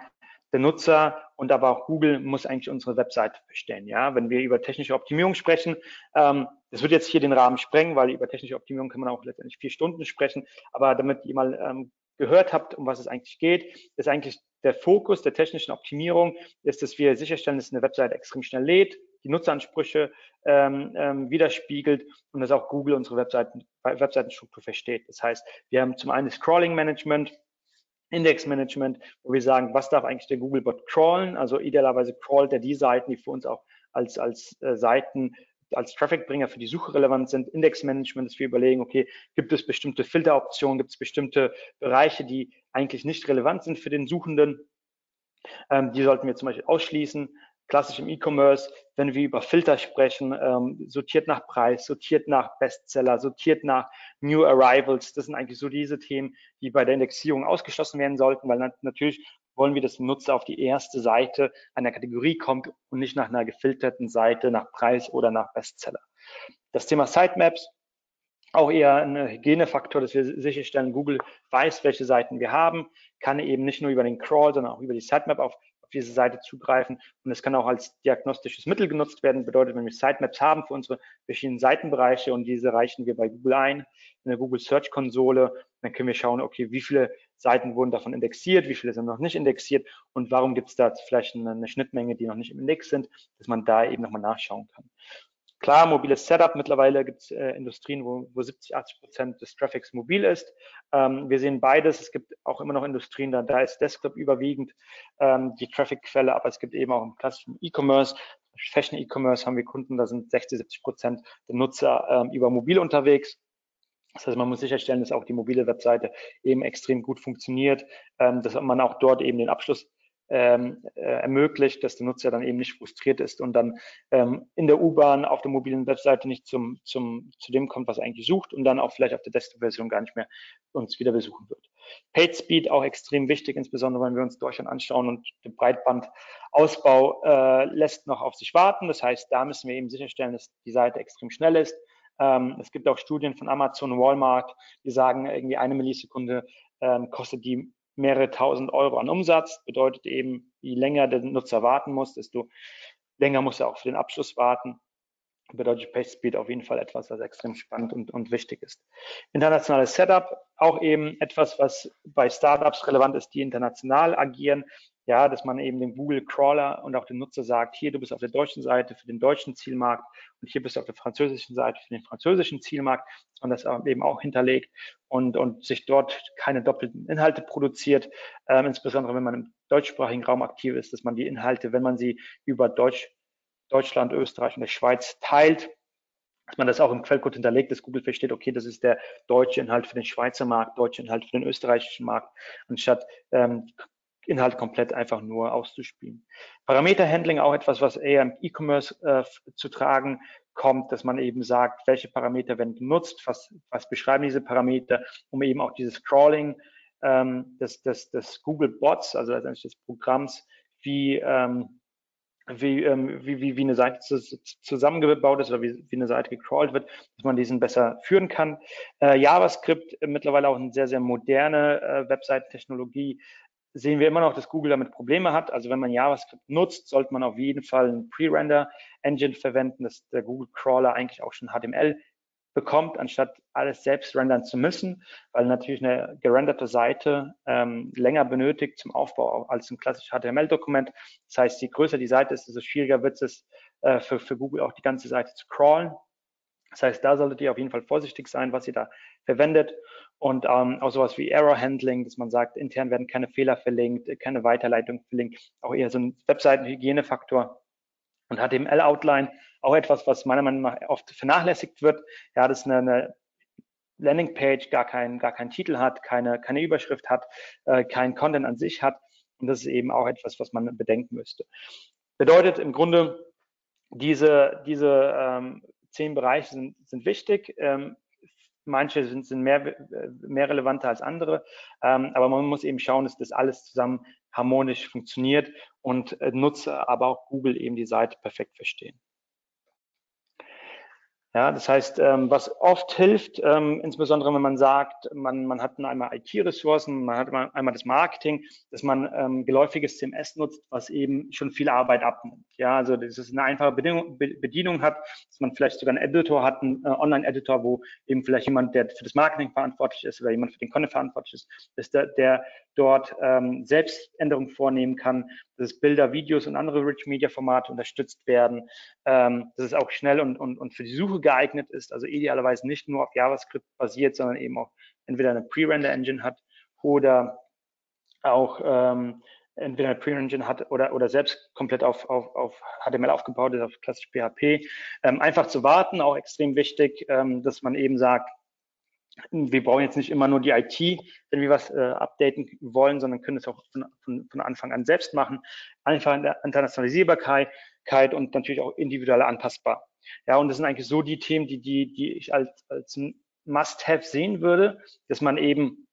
der Nutzer und aber auch Google muss eigentlich unsere Webseite verstehen. Ja, wenn wir über technische Optimierung sprechen, ähm, das wird jetzt hier den Rahmen sprengen, weil über technische Optimierung kann man auch letztendlich vier Stunden sprechen. Aber damit ihr mal ähm, gehört habt, um was es eigentlich geht, ist eigentlich der Fokus der technischen Optimierung, ist, dass wir sicherstellen, dass eine Webseite extrem schnell lädt, die Nutzeransprüche ähm, ähm, widerspiegelt und dass auch Google unsere Webseiten, Webseitenstruktur versteht. Das heißt, wir haben zum einen das Crawling Management, Indexmanagement, wo wir sagen, was darf eigentlich der Googlebot crawlen? Also idealerweise crawlt er die Seiten, die für uns auch als, als äh, Seiten als Trafficbringer für die Suche relevant sind, Indexmanagement, dass wir überlegen, okay, gibt es bestimmte Filteroptionen, gibt es bestimmte Bereiche, die eigentlich nicht relevant sind für den Suchenden. Ähm, die sollten wir zum Beispiel ausschließen klassisch im E-Commerce, wenn wir über Filter sprechen, ähm, sortiert nach Preis, sortiert nach Bestseller, sortiert nach New Arrivals. Das sind eigentlich so diese Themen, die bei der Indexierung ausgeschlossen werden sollten, weil natürlich wollen wir, dass der Nutzer auf die erste Seite einer Kategorie kommt und nicht nach einer gefilterten Seite nach Preis oder nach Bestseller. Das Thema Sitemaps, auch eher ein Hygienefaktor, dass wir sicherstellen, Google weiß, welche Seiten wir haben, kann eben nicht nur über den Crawl, sondern auch über die Sitemap auf diese Seite zugreifen. Und es kann auch als diagnostisches Mittel genutzt werden. Bedeutet, wenn wir Sitemaps haben für unsere verschiedenen Seitenbereiche und diese reichen wir bei Google ein, in der Google Search Konsole, dann können wir schauen, okay, wie viele Seiten wurden davon indexiert, wie viele sind noch nicht indexiert und warum gibt es da vielleicht eine, eine Schnittmenge, die noch nicht im Index sind, dass man da eben nochmal nachschauen kann. Klar, mobiles Setup. Mittlerweile gibt es äh, Industrien, wo, wo 70, 80 Prozent des Traffics mobil ist. Ähm, wir sehen beides. Es gibt auch immer noch Industrien, da, da ist Desktop überwiegend ähm, die Traffic-Quelle, aber es gibt eben auch im klassischen E-Commerce, Fashion E-Commerce haben wir Kunden, da sind 60, 70 Prozent der Nutzer ähm, über mobil unterwegs. Das heißt, man muss sicherstellen, dass auch die mobile Webseite eben extrem gut funktioniert, ähm, dass man auch dort eben den Abschluss ähm, äh, ermöglicht, dass der Nutzer dann eben nicht frustriert ist und dann ähm, in der U-Bahn auf der mobilen Webseite nicht zum, zum, zu dem kommt, was er eigentlich sucht und dann auch vielleicht auf der Desktop-Version gar nicht mehr uns wieder besuchen wird. Paid Speed auch extrem wichtig, insbesondere wenn wir uns Deutschland anschauen und der Breitbandausbau äh, lässt noch auf sich warten. Das heißt, da müssen wir eben sicherstellen, dass die Seite extrem schnell ist. Ähm, es gibt auch Studien von Amazon und Walmart, die sagen, irgendwie eine Millisekunde ähm, kostet die mehrere tausend Euro an Umsatz. Bedeutet eben, je länger der Nutzer warten muss, desto länger muss er auch für den Abschluss warten. Bedeutet PageSpeed auf jeden Fall etwas, was extrem spannend und, und wichtig ist. Internationales Setup, auch eben etwas, was bei Startups relevant ist, die international agieren ja, dass man eben dem Google Crawler und auch dem Nutzer sagt, hier, du bist auf der deutschen Seite für den deutschen Zielmarkt und hier bist du auf der französischen Seite für den französischen Zielmarkt und das eben auch hinterlegt und, und sich dort keine doppelten Inhalte produziert, ähm, insbesondere wenn man im deutschsprachigen Raum aktiv ist, dass man die Inhalte, wenn man sie über Deutsch, Deutschland, Österreich und der Schweiz teilt, dass man das auch im Quellcode hinterlegt, dass Google versteht, okay, das ist der deutsche Inhalt für den Schweizer Markt, deutsche Inhalt für den österreichischen Markt, anstatt ähm, Inhalt komplett einfach nur auszuspielen. Parameterhandling auch etwas, was eher im E-Commerce äh, zu tragen kommt, dass man eben sagt, welche Parameter werden genutzt, was, was beschreiben diese Parameter, um eben auch dieses Crawling ähm, des, des, des Google Bots, also letztendlich des Programms, wie, ähm, wie, ähm, wie, wie, wie eine Seite zusammengebaut ist oder wie, wie eine Seite gecrawlt wird, dass man diesen besser führen kann. Äh, JavaScript äh, mittlerweile auch eine sehr, sehr moderne äh, Webseitentechnologie, sehen wir immer noch, dass Google damit Probleme hat. Also wenn man JavaScript nutzt, sollte man auf jeden Fall ein Pre-Render-Engine verwenden, dass der Google Crawler eigentlich auch schon HTML bekommt, anstatt alles selbst rendern zu müssen, weil natürlich eine gerenderte Seite ähm, länger benötigt zum Aufbau als ein klassisches HTML-Dokument. Das heißt, je größer die Seite ist, desto schwieriger wird es äh, für, für Google auch die ganze Seite zu crawlen. Das heißt, da solltet ihr auf jeden Fall vorsichtig sein, was ihr da verwendet. und ähm, auch sowas wie Error Handling, dass man sagt, intern werden keine Fehler verlinkt, keine Weiterleitung verlinkt, auch eher so ein Webseitenhygienefaktor und HTML Outline, auch etwas, was meiner Meinung nach oft vernachlässigt wird. Ja, das ist eine, eine Landingpage gar keinen gar keinen Titel hat, keine keine Überschrift hat, äh, kein Content an sich hat und das ist eben auch etwas, was man bedenken müsste. Bedeutet im Grunde diese diese ähm, zehn Bereiche sind, sind wichtig. Ähm, manche sind, sind mehr, mehr relevanter als andere, ähm, aber man muss eben schauen, dass das alles zusammen harmonisch funktioniert und äh, Nutzer, aber auch Google eben die Seite perfekt verstehen. Ja, das heißt, ähm, was oft hilft, ähm, insbesondere wenn man sagt, man, man hat einmal IT-Ressourcen, man hat einmal das Marketing, dass man ähm, geläufiges CMS nutzt, was eben schon viel Arbeit abnimmt. Ja, also dass es eine einfache Bedienung, Bedienung hat, dass man vielleicht sogar einen Editor hat, einen äh, Online-Editor, wo eben vielleicht jemand, der für das Marketing verantwortlich ist oder jemand für den Content verantwortlich ist, dass der, der dort ähm, selbst Änderungen vornehmen kann, dass Bilder, Videos und andere Rich Media Formate unterstützt werden, ähm, dass es auch schnell und, und, und für die Suche geeignet ist, also idealerweise nicht nur auf JavaScript basiert, sondern eben auch entweder eine Pre-Render-Engine hat oder auch ähm, entweder eine Pre-Engine hat oder, oder selbst komplett auf, auf, auf HTML aufgebaut ist, auf klassisch PHP. Ähm, einfach zu warten, auch extrem wichtig, ähm, dass man eben sagt, wir brauchen jetzt nicht immer nur die IT, wenn wir was äh, updaten wollen, sondern können es auch von, von, von Anfang an selbst machen. Einfach in der Internationalisierbarkeit und natürlich auch individuell anpassbar. Ja, und das sind eigentlich so die Themen, die, die, die ich als, als Must-Have sehen würde, dass man eben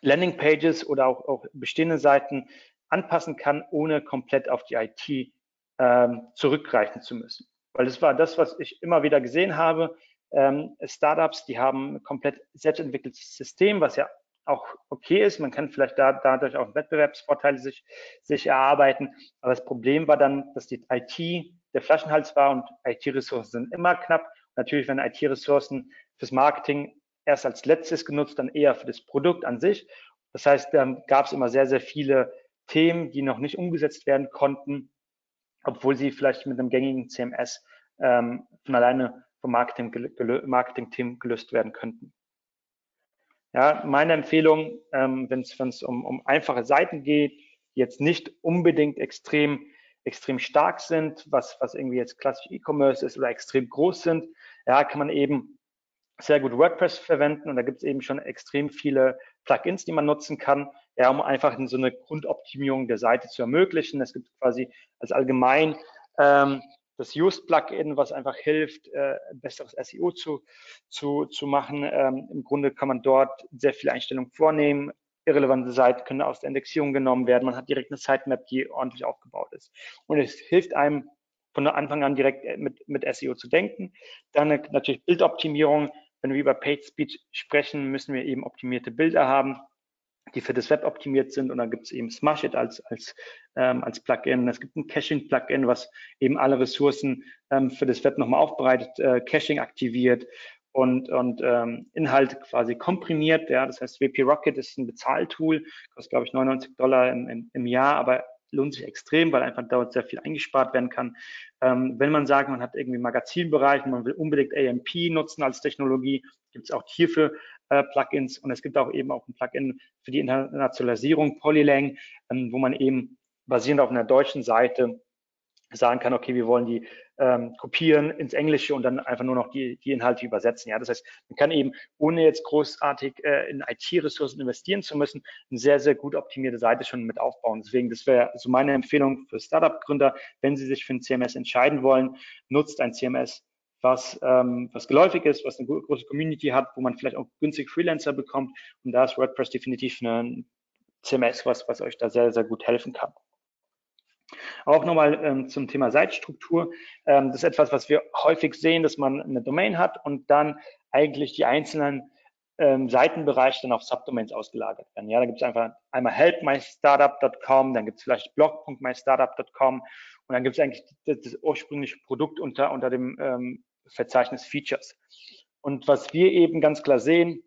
Landingpages oder auch, auch bestehende Seiten anpassen kann, ohne komplett auf die IT ähm, zurückgreifen zu müssen. Weil das war das, was ich immer wieder gesehen habe ähm, Startups, die haben ein komplett selbstentwickeltes System, was ja auch okay ist. Man kann vielleicht da, dadurch auch Wettbewerbsvorteile sich, sich erarbeiten. Aber das Problem war dann, dass die IT der Flaschenhals war und IT-Ressourcen sind immer knapp. Natürlich werden IT-Ressourcen fürs Marketing erst als letztes genutzt, dann eher für das Produkt an sich. Das heißt, dann gab es immer sehr, sehr viele Themen, die noch nicht umgesetzt werden konnten, obwohl sie vielleicht mit einem gängigen CMS ähm, von alleine vom Marketing-Team Marketing gelöst werden könnten. Ja, meine Empfehlung, ähm, wenn es um, um einfache Seiten geht, jetzt nicht unbedingt extrem extrem stark sind, was, was irgendwie jetzt klassisch E-Commerce ist oder extrem groß sind, ja, kann man eben sehr gut WordPress verwenden und da gibt es eben schon extrem viele Plugins, die man nutzen kann, ja, um einfach so eine Grundoptimierung der Seite zu ermöglichen. Es gibt quasi als allgemein ähm, das Just-Plugin, was einfach hilft, äh, besseres SEO zu, zu, zu machen. Ähm, Im Grunde kann man dort sehr viele Einstellungen vornehmen. Irrelevante Seiten können aus der Indexierung genommen werden. Man hat direkt eine Sitemap, die ordentlich aufgebaut ist. Und es hilft einem von Anfang an direkt äh, mit, mit SEO zu denken. Dann natürlich Bildoptimierung. Wenn wir über Page Speed sprechen, müssen wir eben optimierte Bilder haben die für das Web optimiert sind. Und dann gibt es eben Smashit als, als, ähm, als Plugin. Es gibt ein Caching-Plugin, was eben alle Ressourcen ähm, für das Web nochmal aufbereitet, äh, Caching aktiviert und, und ähm, Inhalt quasi komprimiert. Ja, das heißt, WP Rocket ist ein Bezahltool, kostet, glaube ich, 99 Dollar im, im, im Jahr, aber lohnt sich extrem, weil einfach dort sehr viel eingespart werden kann. Ähm, wenn man sagt, man hat irgendwie Magazinbereich und man will unbedingt AMP nutzen als Technologie, gibt es auch hierfür äh, Plugins und es gibt auch eben auch ein Plugin für die Internationalisierung, Polylang, ähm, wo man eben basierend auf einer deutschen Seite sagen kann, okay, wir wollen die ähm, kopieren ins Englische und dann einfach nur noch die, die Inhalte übersetzen. Ja, das heißt, man kann eben, ohne jetzt großartig äh, in IT-Ressourcen investieren zu müssen, eine sehr, sehr gut optimierte Seite schon mit aufbauen. Deswegen, das wäre so meine Empfehlung für Startup-Gründer, wenn sie sich für ein CMS entscheiden wollen, nutzt ein CMS, was, ähm, was geläufig ist, was eine große Community hat, wo man vielleicht auch günstig Freelancer bekommt. Und da ist WordPress definitiv ein CMS, was, was euch da sehr, sehr gut helfen kann. Auch nochmal ähm, zum Thema Seitenstruktur. Ähm, das ist etwas, was wir häufig sehen, dass man eine Domain hat und dann eigentlich die einzelnen ähm, Seitenbereiche dann auf Subdomains ausgelagert werden. Ja, da gibt es einfach einmal helpmystartup.com, dann gibt es vielleicht blog.mystartup.com und dann gibt es eigentlich das, das, ursprüngliche Produkt unter, unter dem ähm, Verzeichnis Features. Und was wir eben ganz klar sehen,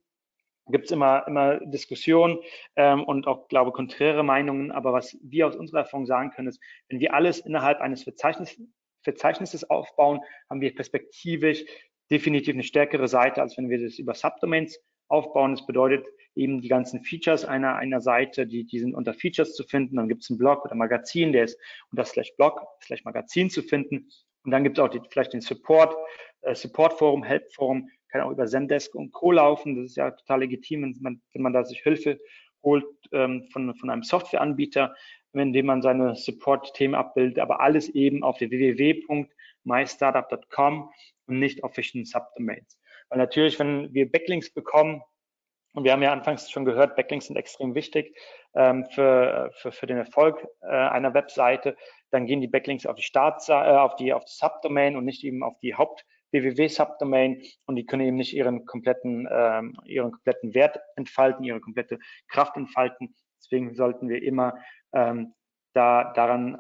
gibt es immer, immer Diskussionen ähm, und auch, glaube konträre Meinungen. Aber was wir aus unserer Erfahrung sagen können, ist, wenn wir alles innerhalb eines Verzeichnis, Verzeichnisses aufbauen, haben wir perspektivisch definitiv eine stärkere Seite, als wenn wir das über Subdomains aufbauen. Das bedeutet eben die ganzen Features einer, einer Seite, die, die sind unter Features zu finden. Dann gibt es einen Blog oder Magazin, der ist unter slash Blog, slash Magazin zu finden. Und dann gibt es auch die, vielleicht den Support, äh, Support-Forum, Help-Forum, kann auch über Zendesk und Co. laufen. Das ist ja total legitim, wenn man, wenn man da sich Hilfe holt ähm, von, von einem Softwareanbieter, indem man seine Support-Themen abbildet, aber alles eben auf der www.mystartup.com und nicht auf verschiedenen Subdomains. Weil natürlich, wenn wir Backlinks bekommen, und wir haben ja anfangs schon gehört, Backlinks sind extrem wichtig ähm, für, für, für den Erfolg äh, einer Webseite. Dann gehen die Backlinks auf die Start, äh, auf die auf die Subdomain und nicht eben auf die Haupt www-Subdomain und die können eben nicht ihren kompletten ähm, ihren kompletten Wert entfalten, ihre komplette Kraft entfalten. Deswegen sollten wir immer ähm, da daran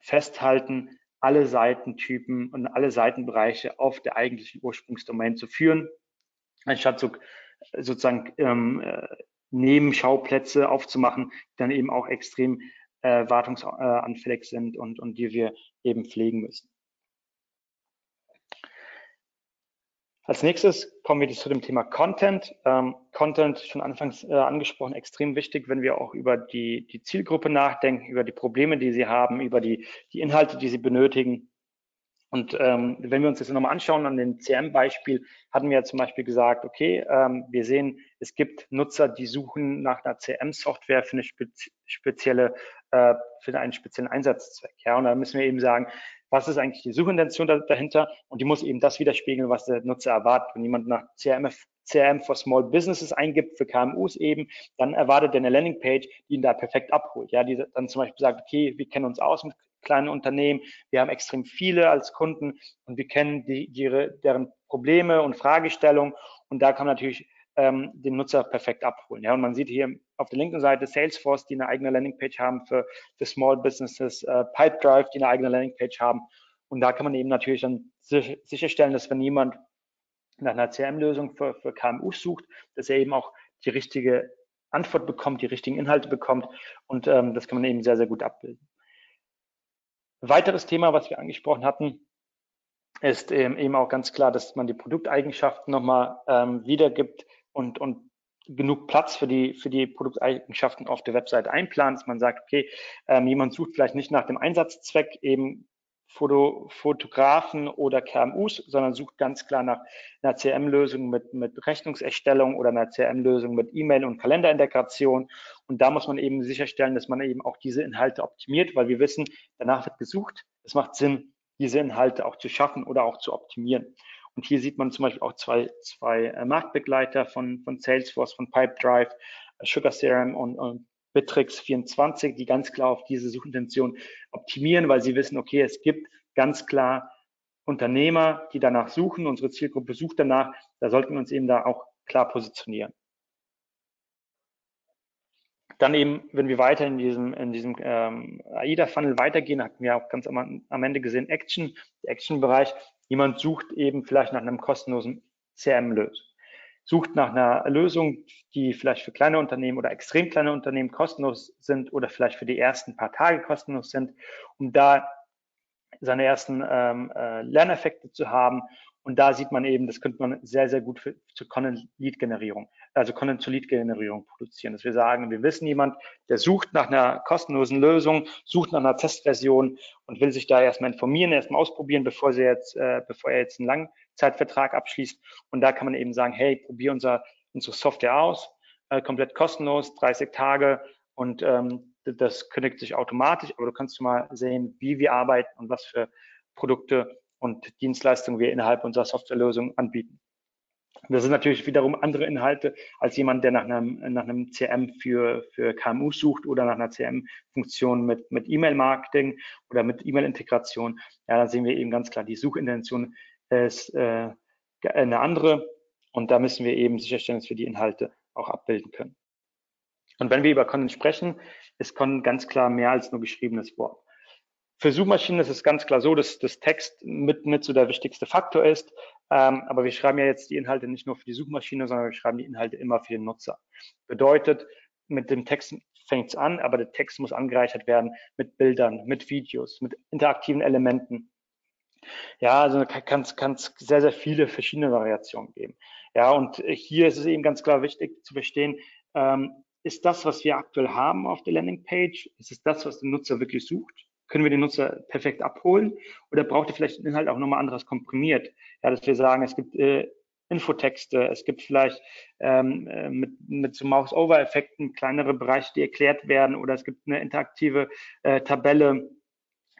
festhalten, alle Seitentypen und alle Seitenbereiche auf der eigentlichen Ursprungsdomain zu führen, anstatt so sozusagen ähm, äh, Nebenschauplätze aufzumachen, die dann eben auch extrem äh, wartungsanfällig sind und, und die wir eben pflegen müssen. Als nächstes kommen wir zu dem Thema Content. Ähm, Content, schon anfangs äh, angesprochen, extrem wichtig, wenn wir auch über die, die Zielgruppe nachdenken, über die Probleme, die sie haben, über die, die Inhalte, die sie benötigen. Und ähm, wenn wir uns das nochmal anschauen an dem CM-Beispiel, hatten wir ja zum Beispiel gesagt, okay, ähm, wir sehen, es gibt Nutzer, die suchen nach einer CM-Software für eine spezielle, äh, für einen speziellen Einsatzzweck. Ja, und da müssen wir eben sagen, was ist eigentlich die Suchintention dahinter? Und die muss eben das widerspiegeln, was der Nutzer erwartet. Wenn jemand nach CRM, CRM for Small Businesses eingibt, für KMUs eben, dann erwartet er eine Landingpage, die ihn da perfekt abholt. Ja, die dann zum Beispiel sagt, okay, wir kennen uns aus mit kleinen Unternehmen, wir haben extrem viele als Kunden und wir kennen die, ihre, deren Probleme und Fragestellungen. Und da kann man natürlich ähm, den Nutzer perfekt abholen. Ja, und man sieht hier auf der linken Seite Salesforce, die eine eigene Landingpage haben für, für Small Businesses, äh, Pipedrive, die eine eigene Landingpage haben. Und da kann man eben natürlich dann sicherstellen, dass wenn jemand nach einer CRM-Lösung für, für KMUs sucht, dass er eben auch die richtige Antwort bekommt, die richtigen Inhalte bekommt. Und ähm, das kann man eben sehr, sehr gut abbilden. Weiteres Thema, was wir angesprochen hatten, ist ähm, eben auch ganz klar, dass man die Produkteigenschaften nochmal ähm, wiedergibt und, und genug Platz für die, für die Produkteigenschaften auf der Website einplant, dass man sagt, okay, ähm, jemand sucht vielleicht nicht nach dem Einsatzzweck eben Foto, Fotografen oder KMUs, sondern sucht ganz klar nach einer CRM-Lösung mit, mit Rechnungserstellung oder einer CRM-Lösung mit E-Mail- und Kalenderintegration. Und da muss man eben sicherstellen, dass man eben auch diese Inhalte optimiert, weil wir wissen, danach wird gesucht. Es macht Sinn, diese Inhalte auch zu schaffen oder auch zu optimieren. Und hier sieht man zum Beispiel auch zwei, zwei äh, Marktbegleiter von, von Salesforce, von Pipedrive, äh, Sugar Serum und, und Bitrix 24, die ganz klar auf diese Suchintention optimieren, weil sie wissen, okay, es gibt ganz klar Unternehmer, die danach suchen, unsere Zielgruppe sucht danach, da sollten wir uns eben da auch klar positionieren. Dann eben, wenn wir weiter in diesem, in diesem ähm, AIDA-Funnel weitergehen, hatten wir auch ganz am, am Ende gesehen Action, Action-Bereich. Jemand sucht eben vielleicht nach einem kostenlosen CRM-Lösung. Sucht nach einer Lösung, die vielleicht für kleine Unternehmen oder extrem kleine Unternehmen kostenlos sind oder vielleicht für die ersten paar Tage kostenlos sind, um da seine ersten ähm, äh, Lerneffekte zu haben und da sieht man eben, das könnte man sehr, sehr gut für, zur Content-Lead-Generierung, also Content-zu-Lead-Generierung produzieren. Dass wir sagen, wir wissen jemand, der sucht nach einer kostenlosen Lösung, sucht nach einer Testversion und will sich da erstmal informieren, erstmal ausprobieren, bevor sie jetzt, äh, bevor er jetzt einen Langzeitvertrag abschließt. Und da kann man eben sagen, hey, probier unser, unsere Software aus, äh, komplett kostenlos, 30 Tage und ähm, das kündigt sich automatisch, aber du kannst mal sehen, wie wir arbeiten und was für Produkte und Dienstleistungen wir innerhalb unserer Softwarelösung anbieten. Das sind natürlich wiederum andere Inhalte als jemand, der nach einem, nach einem CM für, für KMU sucht oder nach einer CM-Funktion mit, mit E-Mail-Marketing oder mit E-Mail-Integration. Ja, da sehen wir eben ganz klar, die Suchintention ist äh, eine andere und da müssen wir eben sicherstellen, dass wir die Inhalte auch abbilden können. Und wenn wir über Content sprechen, ist Content ganz klar mehr als nur geschriebenes Wort. Für Suchmaschinen ist es ganz klar so, dass das Text mit, mit so der wichtigste Faktor ist. Ähm, aber wir schreiben ja jetzt die Inhalte nicht nur für die Suchmaschine, sondern wir schreiben die Inhalte immer für den Nutzer. Bedeutet, mit dem Text fängt es an, aber der Text muss angereichert werden mit Bildern, mit Videos, mit interaktiven Elementen. Ja, also kann es sehr, sehr viele verschiedene Variationen geben. Ja, und hier ist es eben ganz klar wichtig zu verstehen, ähm, ist das, was wir aktuell haben auf der Landingpage, ist es das, was der Nutzer wirklich sucht? Können wir den Nutzer perfekt abholen? Oder braucht er vielleicht den Inhalt auch nochmal anderes komprimiert? Ja, dass wir sagen, es gibt äh, Infotexte, es gibt vielleicht ähm, äh, mit, mit so Mouse-Over-Effekten kleinere Bereiche, die erklärt werden, oder es gibt eine interaktive äh, Tabelle,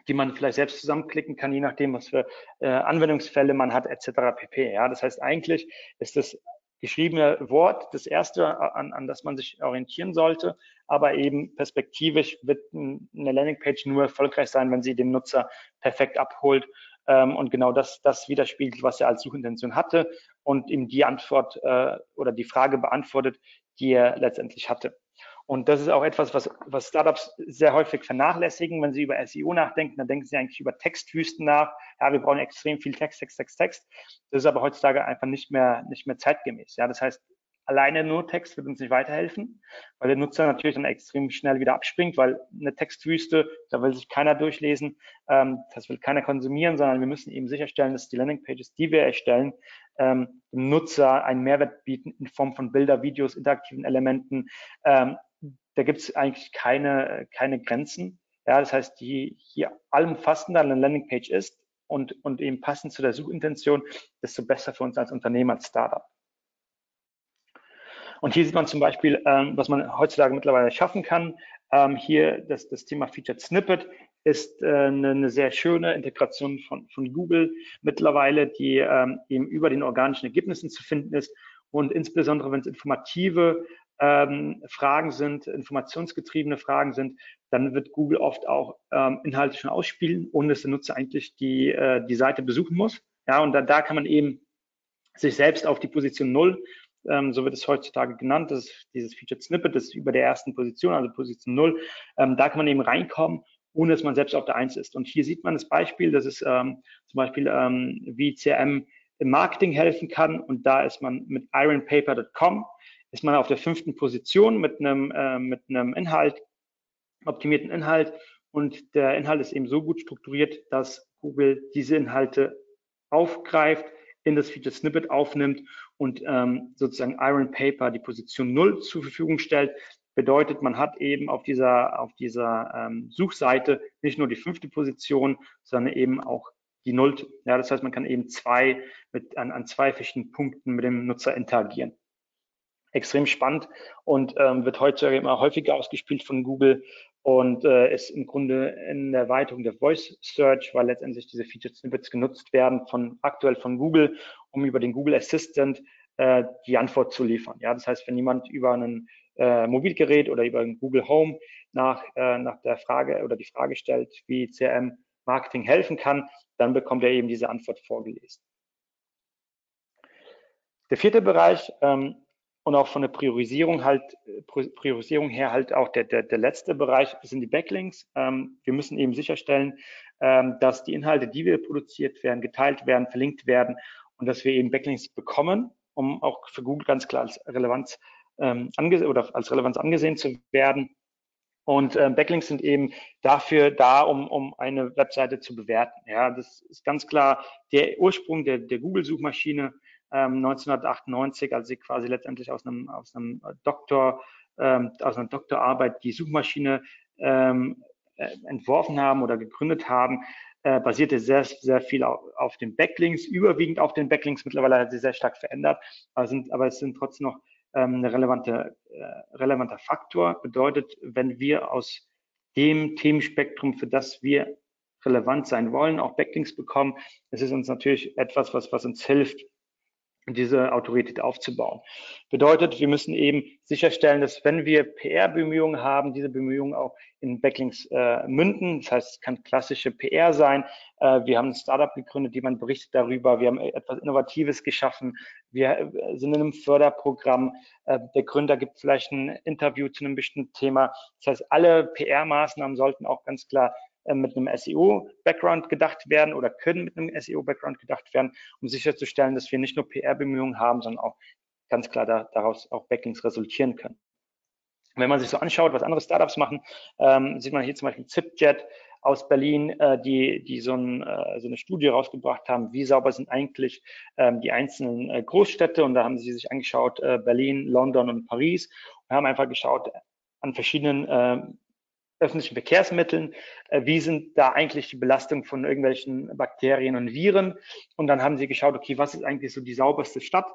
die man vielleicht selbst zusammenklicken kann, je nachdem, was für äh, Anwendungsfälle man hat, etc. pp. Ja, das heißt, eigentlich ist das geschriebene Wort das erste, an, an das man sich orientieren sollte. Aber eben perspektivisch wird eine Landingpage nur erfolgreich sein, wenn sie den Nutzer perfekt abholt ähm, und genau das, das widerspiegelt, was er als Suchintention hatte und ihm die Antwort äh, oder die Frage beantwortet, die er letztendlich hatte. Und das ist auch etwas, was, was Startups sehr häufig vernachlässigen. Wenn sie über SEO nachdenken, dann denken sie eigentlich über Textwüsten nach. Ja, wir brauchen extrem viel Text, Text, Text, Text. Das ist aber heutzutage einfach nicht mehr, nicht mehr zeitgemäß. Ja, das heißt, alleine nur Text wird uns nicht weiterhelfen, weil der Nutzer natürlich dann extrem schnell wieder abspringt, weil eine Textwüste, da will sich keiner durchlesen, ähm, das will keiner konsumieren, sondern wir müssen eben sicherstellen, dass die Landingpages, die wir erstellen, ähm, dem Nutzer einen Mehrwert bieten in Form von Bilder, Videos, interaktiven Elementen, ähm, da gibt es eigentlich keine, keine Grenzen. Ja, das heißt, je, je allumfassender eine Landingpage ist und, und eben passend zu der Suchintention, desto besser für uns als Unternehmen, als Startup. Und hier sieht man zum Beispiel, ähm, was man heutzutage mittlerweile schaffen kann. Ähm, hier das, das Thema Featured Snippet ist äh, eine, eine sehr schöne Integration von, von Google mittlerweile, die ähm, eben über den organischen Ergebnissen zu finden ist und insbesondere wenn es informative ähm, Fragen sind, informationsgetriebene Fragen sind, dann wird Google oft auch ähm, Inhalte schon ausspielen, ohne dass der Nutzer eigentlich die, äh, die Seite besuchen muss. Ja, und da, da kann man eben sich selbst auf die Position Null, ähm, so wird es heutzutage genannt, das ist dieses Featured Snippet, das ist über der ersten Position, also Position Null, ähm, da kann man eben reinkommen, ohne dass man selbst auf der Eins ist. Und hier sieht man das Beispiel, das ist ähm, zum Beispiel, ähm, wie CRM im Marketing helfen kann. Und da ist man mit ironpaper.com ist man auf der fünften Position mit einem, äh, mit einem Inhalt, optimierten Inhalt. Und der Inhalt ist eben so gut strukturiert, dass Google diese Inhalte aufgreift, in das Feature Snippet aufnimmt und ähm, sozusagen Iron Paper die Position null zur Verfügung stellt. Bedeutet, man hat eben auf dieser, auf dieser ähm, Suchseite nicht nur die fünfte Position, sondern eben auch die Nullte. Ja, das heißt, man kann eben zwei mit, an, an zwei verschiedenen Punkten mit dem Nutzer interagieren extrem spannend und ähm, wird heutzutage immer häufiger ausgespielt von Google und äh, ist im Grunde in der Erweiterung der Voice Search, weil letztendlich diese Featured Snippets genutzt werden von aktuell von Google, um über den Google Assistant äh, die Antwort zu liefern. Ja, das heißt, wenn jemand über ein äh, Mobilgerät oder über ein Google Home nach, äh, nach der Frage oder die Frage stellt, wie CRM Marketing helfen kann, dann bekommt er eben diese Antwort vorgelesen. Der vierte Bereich ähm, und auch von der Priorisierung halt, Priorisierung her halt auch der, der, der letzte Bereich sind die Backlinks. Ähm, wir müssen eben sicherstellen, ähm, dass die Inhalte, die wir produziert werden, geteilt werden, verlinkt werden und dass wir eben Backlinks bekommen, um auch für Google ganz klar als Relevanz ähm, oder als Relevanz angesehen zu werden. Und äh, Backlinks sind eben dafür da, um, um eine Webseite zu bewerten. Ja, das ist ganz klar der Ursprung der, der Google-Suchmaschine 1998, ähm, als sie quasi letztendlich aus einem, aus einem Doktor, ähm, aus einer Doktorarbeit die Suchmaschine ähm, äh, entworfen haben oder gegründet haben, äh, basierte sehr, sehr viel auf, den Backlinks, überwiegend auf den Backlinks. Mittlerweile hat sie sehr stark verändert, aber, sind, aber es sind trotzdem noch ähm, eine relevante, äh, relevanter Faktor. Bedeutet, wenn wir aus dem Themenspektrum, für das wir relevant sein wollen, auch Backlinks bekommen, es ist uns natürlich etwas, was, was uns hilft, diese Autorität aufzubauen. Bedeutet, wir müssen eben sicherstellen, dass wenn wir PR-Bemühungen haben, diese Bemühungen auch in Backlinks äh, münden. Das heißt, es kann klassische PR sein. Äh, wir haben ein Startup gegründet, die man berichtet darüber. Wir haben etwas Innovatives geschaffen. Wir äh, sind in einem Förderprogramm. Äh, der Gründer gibt vielleicht ein Interview zu einem bestimmten Thema. Das heißt, alle PR-Maßnahmen sollten auch ganz klar mit einem SEO-Background gedacht werden oder können mit einem SEO-Background gedacht werden, um sicherzustellen, dass wir nicht nur PR-Bemühungen haben, sondern auch ganz klar da, daraus auch Backlinks resultieren können. Wenn man sich so anschaut, was andere Startups machen, ähm, sieht man hier zum Beispiel ZipJet, aus Berlin, äh, die, die so, ein, äh, so eine Studie rausgebracht haben, wie sauber sind eigentlich ähm, die einzelnen äh, Großstädte. Und da haben sie sich angeschaut, äh, Berlin, London und Paris und haben einfach geschaut an verschiedenen äh, öffentlichen Verkehrsmitteln, äh, wie sind da eigentlich die Belastung von irgendwelchen Bakterien und Viren. Und dann haben sie geschaut, okay, was ist eigentlich so die sauberste Stadt?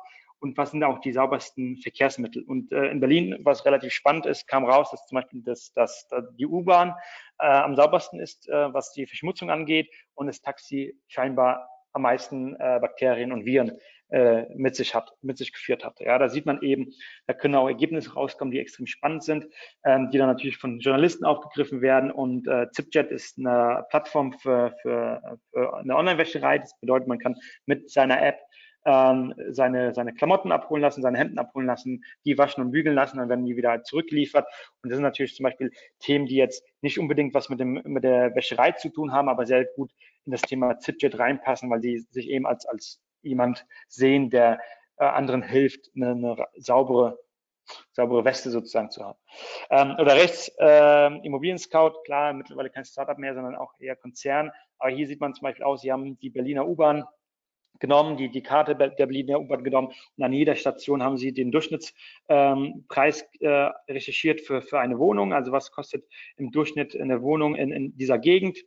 und was sind auch die saubersten Verkehrsmittel. Und äh, in Berlin, was relativ spannend ist, kam raus, dass zum Beispiel das, das, das die U-Bahn äh, am saubersten ist, äh, was die Verschmutzung angeht und das Taxi scheinbar am meisten äh, Bakterien und Viren äh, mit sich hat, mit sich geführt hat. Ja, da sieht man eben, da können auch Ergebnisse rauskommen, die extrem spannend sind, ähm, die dann natürlich von Journalisten aufgegriffen werden. Und äh, ZipJet ist eine Plattform für, für, für eine Online-Wäscherei. Das bedeutet, man kann mit seiner App ähm, seine, seine Klamotten abholen lassen, seine Hemden abholen lassen, die waschen und bügeln lassen, dann werden die wieder zurückgeliefert. Und das sind natürlich zum Beispiel Themen, die jetzt nicht unbedingt was mit, dem, mit der Wäscherei zu tun haben, aber sehr gut in das Thema ZipJet reinpassen, weil die sich eben als, als jemand sehen, der äh, anderen hilft, eine, eine saubere saubere Weste sozusagen zu haben. Ähm, oder rechts äh, Immobilien Scout, klar, mittlerweile kein Startup mehr, sondern auch eher Konzern. Aber hier sieht man zum Beispiel aus, sie haben die Berliner U-Bahn genommen, die, die Karte der Berliner U-Bahn genommen und an jeder Station haben sie den Durchschnittspreis ähm, äh, recherchiert für, für eine Wohnung. Also was kostet im Durchschnitt eine Wohnung in, in dieser Gegend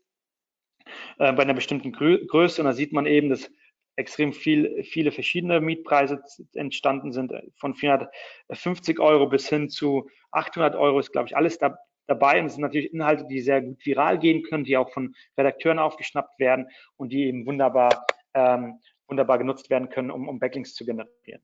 äh, bei einer bestimmten Grö Größe. Und da sieht man eben, dass extrem viel, viele verschiedene Mietpreise entstanden sind, von 450 Euro bis hin zu 800 Euro ist, glaube ich, alles da, dabei. Und es sind natürlich Inhalte, die sehr gut viral gehen können, die auch von Redakteuren aufgeschnappt werden und die eben wunderbar ähm, wunderbar genutzt werden können, um, um Backlinks zu generieren.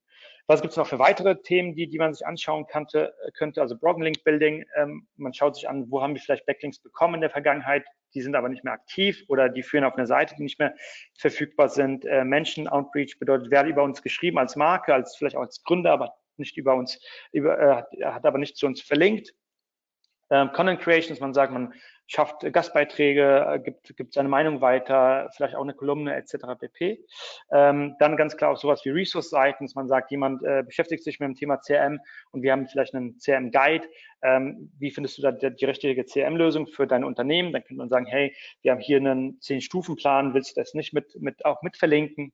Was gibt es noch für weitere Themen, die, die man sich anschauen könnte? könnte also Broken Link Building. Ähm, man schaut sich an, wo haben wir vielleicht Backlinks bekommen in der Vergangenheit, die sind aber nicht mehr aktiv oder die führen auf eine Seite, die nicht mehr verfügbar sind. Äh, Menschen Outreach bedeutet, wer hat über uns geschrieben als Marke, als vielleicht auch als Gründer, aber nicht über uns, über, äh, hat aber nicht zu uns verlinkt. Ähm, Content Creations, man sagt, man schafft Gastbeiträge, äh, gibt, gibt seine Meinung weiter, vielleicht auch eine Kolumne etc. pp. Ähm, dann ganz klar auch sowas wie Resource-Seiten, man sagt, jemand äh, beschäftigt sich mit dem Thema CRM und wir haben vielleicht einen CRM-Guide. Ähm, wie findest du da die, die richtige CRM-Lösung für dein Unternehmen? Dann könnte man sagen, hey, wir haben hier einen Zehn-Stufen-Plan, willst du das nicht mit, mit auch mit verlinken?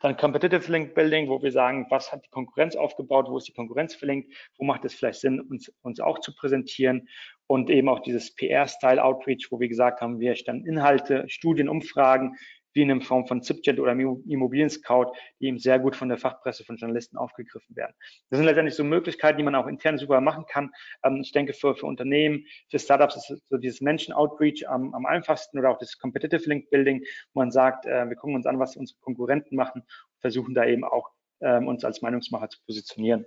Dann Competitive Link Building, wo wir sagen, was hat die Konkurrenz aufgebaut, wo ist die Konkurrenz verlinkt, wo macht es vielleicht Sinn, uns, uns auch zu präsentieren. Und eben auch dieses PR-Style Outreach, wo wir gesagt haben, wir stellen Inhalte, Studien, Umfragen, wie in Form von ZipJet oder Immobilien Scout, die eben sehr gut von der Fachpresse, von Journalisten aufgegriffen werden. Das sind letztendlich so Möglichkeiten, die man auch intern super machen kann. Ähm, ich denke, für, für Unternehmen, für Startups ist so dieses Menschen-Outreach am, am einfachsten oder auch das Competitive Link Building, wo man sagt, äh, wir gucken uns an, was unsere Konkurrenten machen, versuchen da eben auch ähm, uns als Meinungsmacher zu positionieren.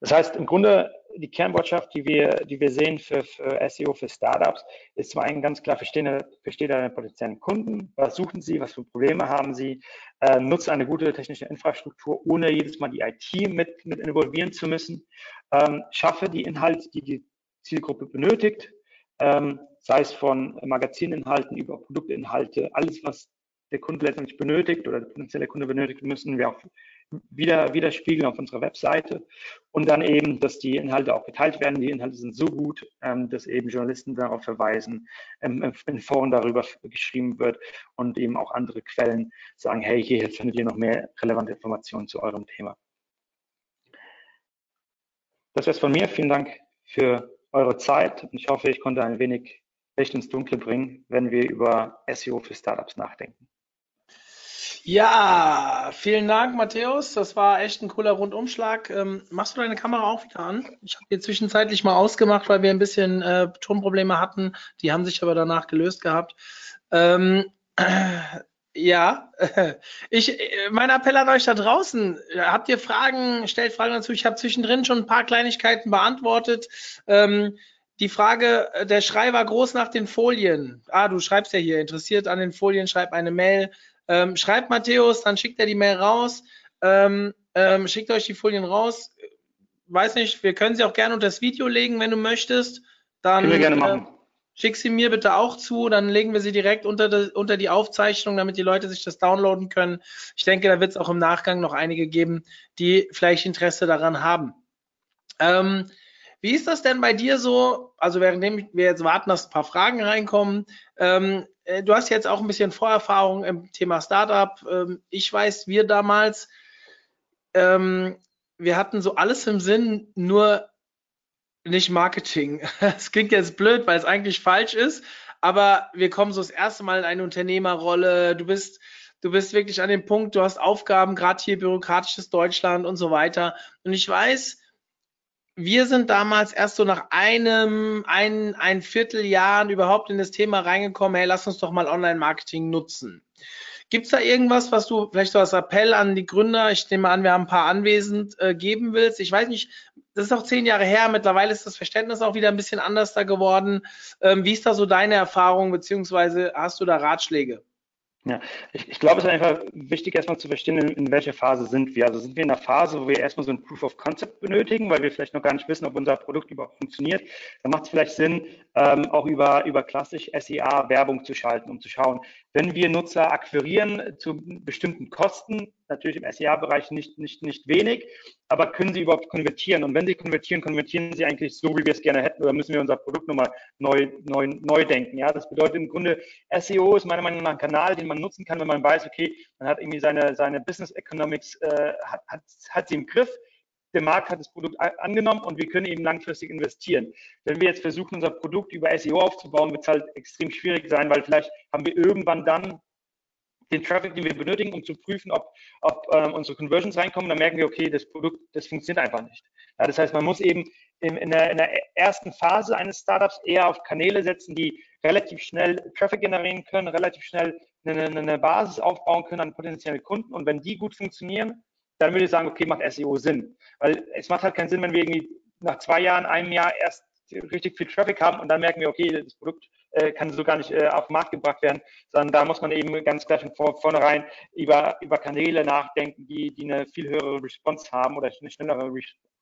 Das heißt, im Grunde die Kernbotschaft, die wir, die wir sehen für, für SEO, für Startups, ist zum einen ganz klar, verstehen, versteht deine potenziellen Kunden, was suchen sie, was für Probleme haben sie, äh, nutze eine gute technische Infrastruktur, ohne jedes Mal die IT mit, mit involvieren zu müssen, ähm, schaffe die Inhalte, die die Zielgruppe benötigt, ähm, sei es von Magazininhalten über Produktinhalte, alles, was der Kunde letztendlich benötigt oder der potenzielle Kunde benötigt, müssen wir auch wieder, widerspiegeln auf unserer Webseite und dann eben, dass die Inhalte auch geteilt werden. Die Inhalte sind so gut, ähm, dass eben Journalisten darauf verweisen, ähm, in Foren darüber geschrieben wird und eben auch andere Quellen sagen, hey, hier findet ihr noch mehr relevante Informationen zu eurem Thema. Das wäre es von mir. Vielen Dank für eure Zeit. Ich hoffe, ich konnte ein wenig Licht ins Dunkle bringen, wenn wir über SEO für Startups nachdenken. Ja, vielen Dank, Matthäus. Das war echt ein cooler Rundumschlag. Ähm, machst du deine Kamera auch wieder an? Ich habe die zwischenzeitlich mal ausgemacht, weil wir ein bisschen äh, Tonprobleme hatten. Die haben sich aber danach gelöst gehabt. Ähm, [CLEARS THROAT] [LAUGHS] äh, ja, ich, mein Appell an euch da draußen. Habt ihr Fragen? Stellt Fragen dazu. Ich habe zwischendrin schon ein paar Kleinigkeiten beantwortet. Ähm, die Frage, äh, der Schrei war groß nach den Folien. Ah, du schreibst ja hier, interessiert an den Folien, schreib eine Mail. Ähm, schreibt Matthäus, dann schickt er die Mail raus. Ähm, ähm, schickt euch die Folien raus. Weiß nicht, wir können sie auch gerne unter das Video legen, wenn du möchtest. Dann können wir gerne machen. Äh, schick sie mir bitte auch zu, dann legen wir sie direkt unter, de, unter die Aufzeichnung, damit die Leute sich das downloaden können. Ich denke, da wird es auch im Nachgang noch einige geben, die vielleicht Interesse daran haben. Ähm, Wie ist das denn bei dir so? Also währenddem wir jetzt warten, dass ein paar Fragen reinkommen. Ähm, äh, du hast jetzt auch ein bisschen Vorerfahrung im Thema Startup. Ähm, ich weiß, wir damals, ähm, wir hatten so alles im Sinn, nur nicht Marketing. [LAUGHS] Es klingt jetzt blöd, weil es eigentlich falsch ist, aber wir kommen so das erste Mal in eine Unternehmerrolle. Du bist, du bist wirklich an dem Punkt, du hast Aufgaben, gerade hier bürokratisches Deutschland und so weiter. Und ich weiß, wir sind damals erst so nach einem, ein, ein Vierteljahren überhaupt in das Thema reingekommen, hey, lass uns doch mal Online-Marketing nutzen. Gibt es da irgendwas, was du vielleicht so als Appell an die Gründer, ich nehme an, wir haben ein paar anwesend, äh, geben willst? Ich weiß nicht, das ist auch zehn Jahre her, mittlerweile ist das Verständnis auch wieder ein bisschen anders da geworden. Ähm, wie ist da so deine Erfahrung, beziehungsweise hast du da Ratschläge? Ja, ich, ich glaube, es ist einfach wichtig, erstmal zu verstehen, in, in, welcher Phase sind wir. Also sind wir in einer Phase, wo wir erstmal so ein Proof of Concept benötigen, weil wir vielleicht noch gar nicht wissen, ob unser Produkt überhaupt funktioniert. Dann macht es vielleicht Sinn, ähm, auch über, über klassisch SEA Werbung zu schalten, um zu schauen, wenn wir Nutzer akquirieren zu bestimmten Kosten, natürlich im SEA-Bereich nicht, nicht, nicht wenig, aber können sie überhaupt konvertieren? Und wenn sie konvertieren, konvertieren sie eigentlich so, wie wir es gerne hätten, oder müssen wir unser Produkt nochmal neu, neu, neu denken? Ja, das bedeutet im Grunde, SEO ist meiner Meinung nach ein Kanal, den man nutzen kann, wenn man weiß, okay, man hat irgendwie seine, seine Business Economics, äh, hat, hat, hat sie im Griff, der Markt hat das Produkt angenommen und wir können eben langfristig investieren. Wenn wir jetzt versuchen, unser Produkt über SEO aufzubauen, wird es halt extrem schwierig sein, weil vielleicht haben wir irgendwann dann den Traffic, den wir benötigen, um zu prüfen, ob, ob ähm, unsere Conversions reinkommen, dann merken wir, okay, das Produkt, das funktioniert einfach nicht. Ja, das heißt, man muss eben in, in, der, in, der, ersten Phase eines Startups eher auf Kanäle setzen, die relativ schnell Traffic generieren können, relativ schnell eine, eine Basis aufbauen können an potenzielle Kunden. Und wenn die gut funktionieren, dann würde ich sagen, okay, macht SEO Sinn. Weil es macht halt keinen Sinn, wenn wir irgendwie nach zwei Jahren, einem Jahr erst richtig viel Traffic haben und dann merken wir, okay, das Produkt äh, kann so gar nicht äh, auf den Markt gebracht werden, sondern da muss man eben ganz klar von vor, vornherein über, über Kanäle nachdenken, die, die eine viel höhere Response haben oder eine schnellere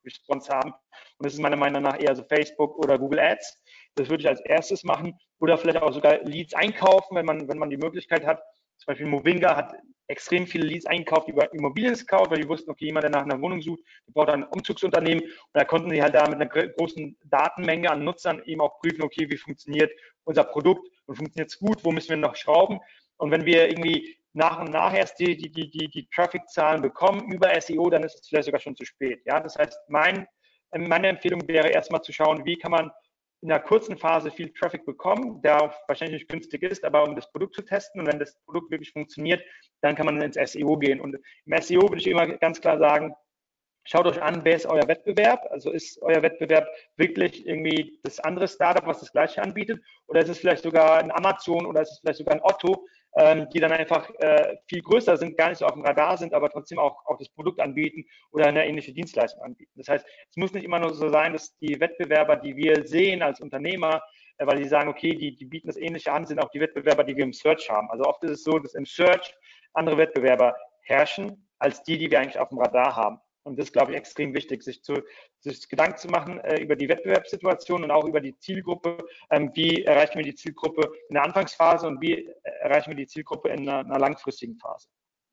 Response haben. Und das ist meiner Meinung nach eher so Facebook oder Google Ads. Das würde ich als erstes machen. Oder vielleicht auch sogar Leads einkaufen, wenn man, wenn man die Möglichkeit hat. Zum Beispiel Movinga hat extrem viele Leads einkauft über Immobilien-Scout, weil die wussten, okay, jemand, der nach einer Wohnung sucht, der braucht ein Umzugsunternehmen. Und da konnten sie halt da mit einer großen Datenmenge an Nutzern eben auch prüfen, okay, wie funktioniert unser Produkt und funktioniert es gut, wo müssen wir noch schrauben. Und wenn wir irgendwie nach und nach erst die, die, die, die, die Traffic-Zahlen bekommen über SEO, dann ist es vielleicht sogar schon zu spät. Ja, das heißt, mein, meine Empfehlung wäre erstmal zu schauen, wie kann man in einer kurzen Phase viel Traffic bekommen, der auch wahrscheinlich nicht günstig ist, aber um das Produkt zu testen und wenn das Produkt wirklich funktioniert, dann kann man ins SEO gehen. Und im SEO würde ich immer ganz klar sagen, schaut euch an, wer ist euer Wettbewerb? Also ist euer Wettbewerb wirklich irgendwie das andere Startup, was das gleiche anbietet? Oder ist es vielleicht sogar ein Amazon oder ist es vielleicht sogar ein Otto, ähm, die dann einfach äh, viel größer sind, gar nicht so auf dem Radar sind, aber trotzdem auch, auch das Produkt anbieten oder eine ähnliche Dienstleistung anbieten. Das heißt, es muss nicht immer nur so sein, dass die Wettbewerber, die wir sehen als Unternehmer, äh, weil die sagen, okay, die, die bieten das Ähnliche an, sind auch die Wettbewerber, die wir im Search haben. Also oft ist es so, dass im Search andere Wettbewerber herrschen als die, die wir eigentlich auf dem Radar haben. Und das ist, glaube ich, extrem wichtig, sich, zu, sich Gedanken zu machen äh, über die Wettbewerbssituation und auch über die Zielgruppe. Ähm, wie erreichen wir die Zielgruppe in der Anfangsphase und wie erreichen wir die Zielgruppe in einer, einer langfristigen Phase?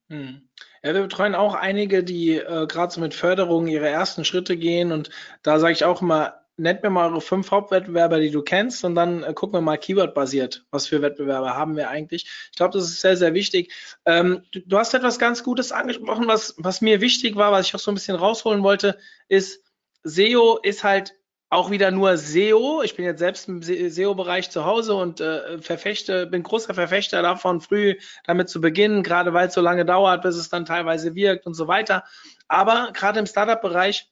Hm. Ja, wir betreuen auch einige, die äh, gerade so mit Förderung ihre ersten Schritte gehen. Und da sage ich auch immer, nennt mir mal eure fünf Hauptwettbewerber, die du kennst, und dann äh, gucken wir mal Keyword-basiert, was für Wettbewerber haben wir eigentlich. Ich glaube, das ist sehr, sehr wichtig. Ähm, du, du, hast etwas ganz Gutes angesprochen, was, was mir wichtig war, was ich auch so ein bisschen rausholen wollte, ist, SEO ist halt auch wieder nur SEO. Ich bin jetzt selbst im SEO-Bereich zu Hause und äh, verfechte, bin großer Verfechter davon, früh damit zu beginnen, gerade weil es so lange dauert, bis es dann teilweise wirkt und so weiter. Aber gerade im Startup-Bereich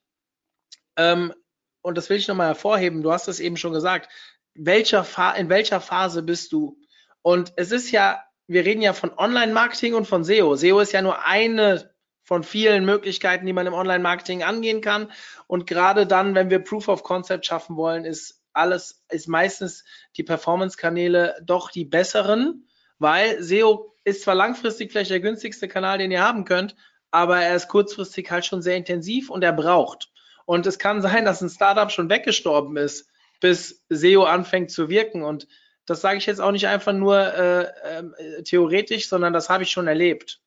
ähm, und das will ich nochmal hervorheben, du hast es eben schon gesagt, welcher in welcher Phase bist du? Und es ist ja, wir reden ja von Online-Marketing und von SEO. SEO ist ja nur eine von vielen Möglichkeiten, die man im Online-Marketing angehen kann. Und gerade dann, wenn wir Proof of Concept schaffen wollen, ist alles, ist meistens die Performance-Kanäle doch die besseren, weil SEO ist zwar langfristig vielleicht der günstigste Kanal, den ihr haben könnt, aber er ist kurzfristig halt schon sehr intensiv und er braucht. Und es kann sein, dass ein Startup schon weggestorben ist, bis SEO anfängt zu wirken. Und das sage ich jetzt auch nicht einfach nur äh, äh, theoretisch, sondern das habe ich schon erlebt.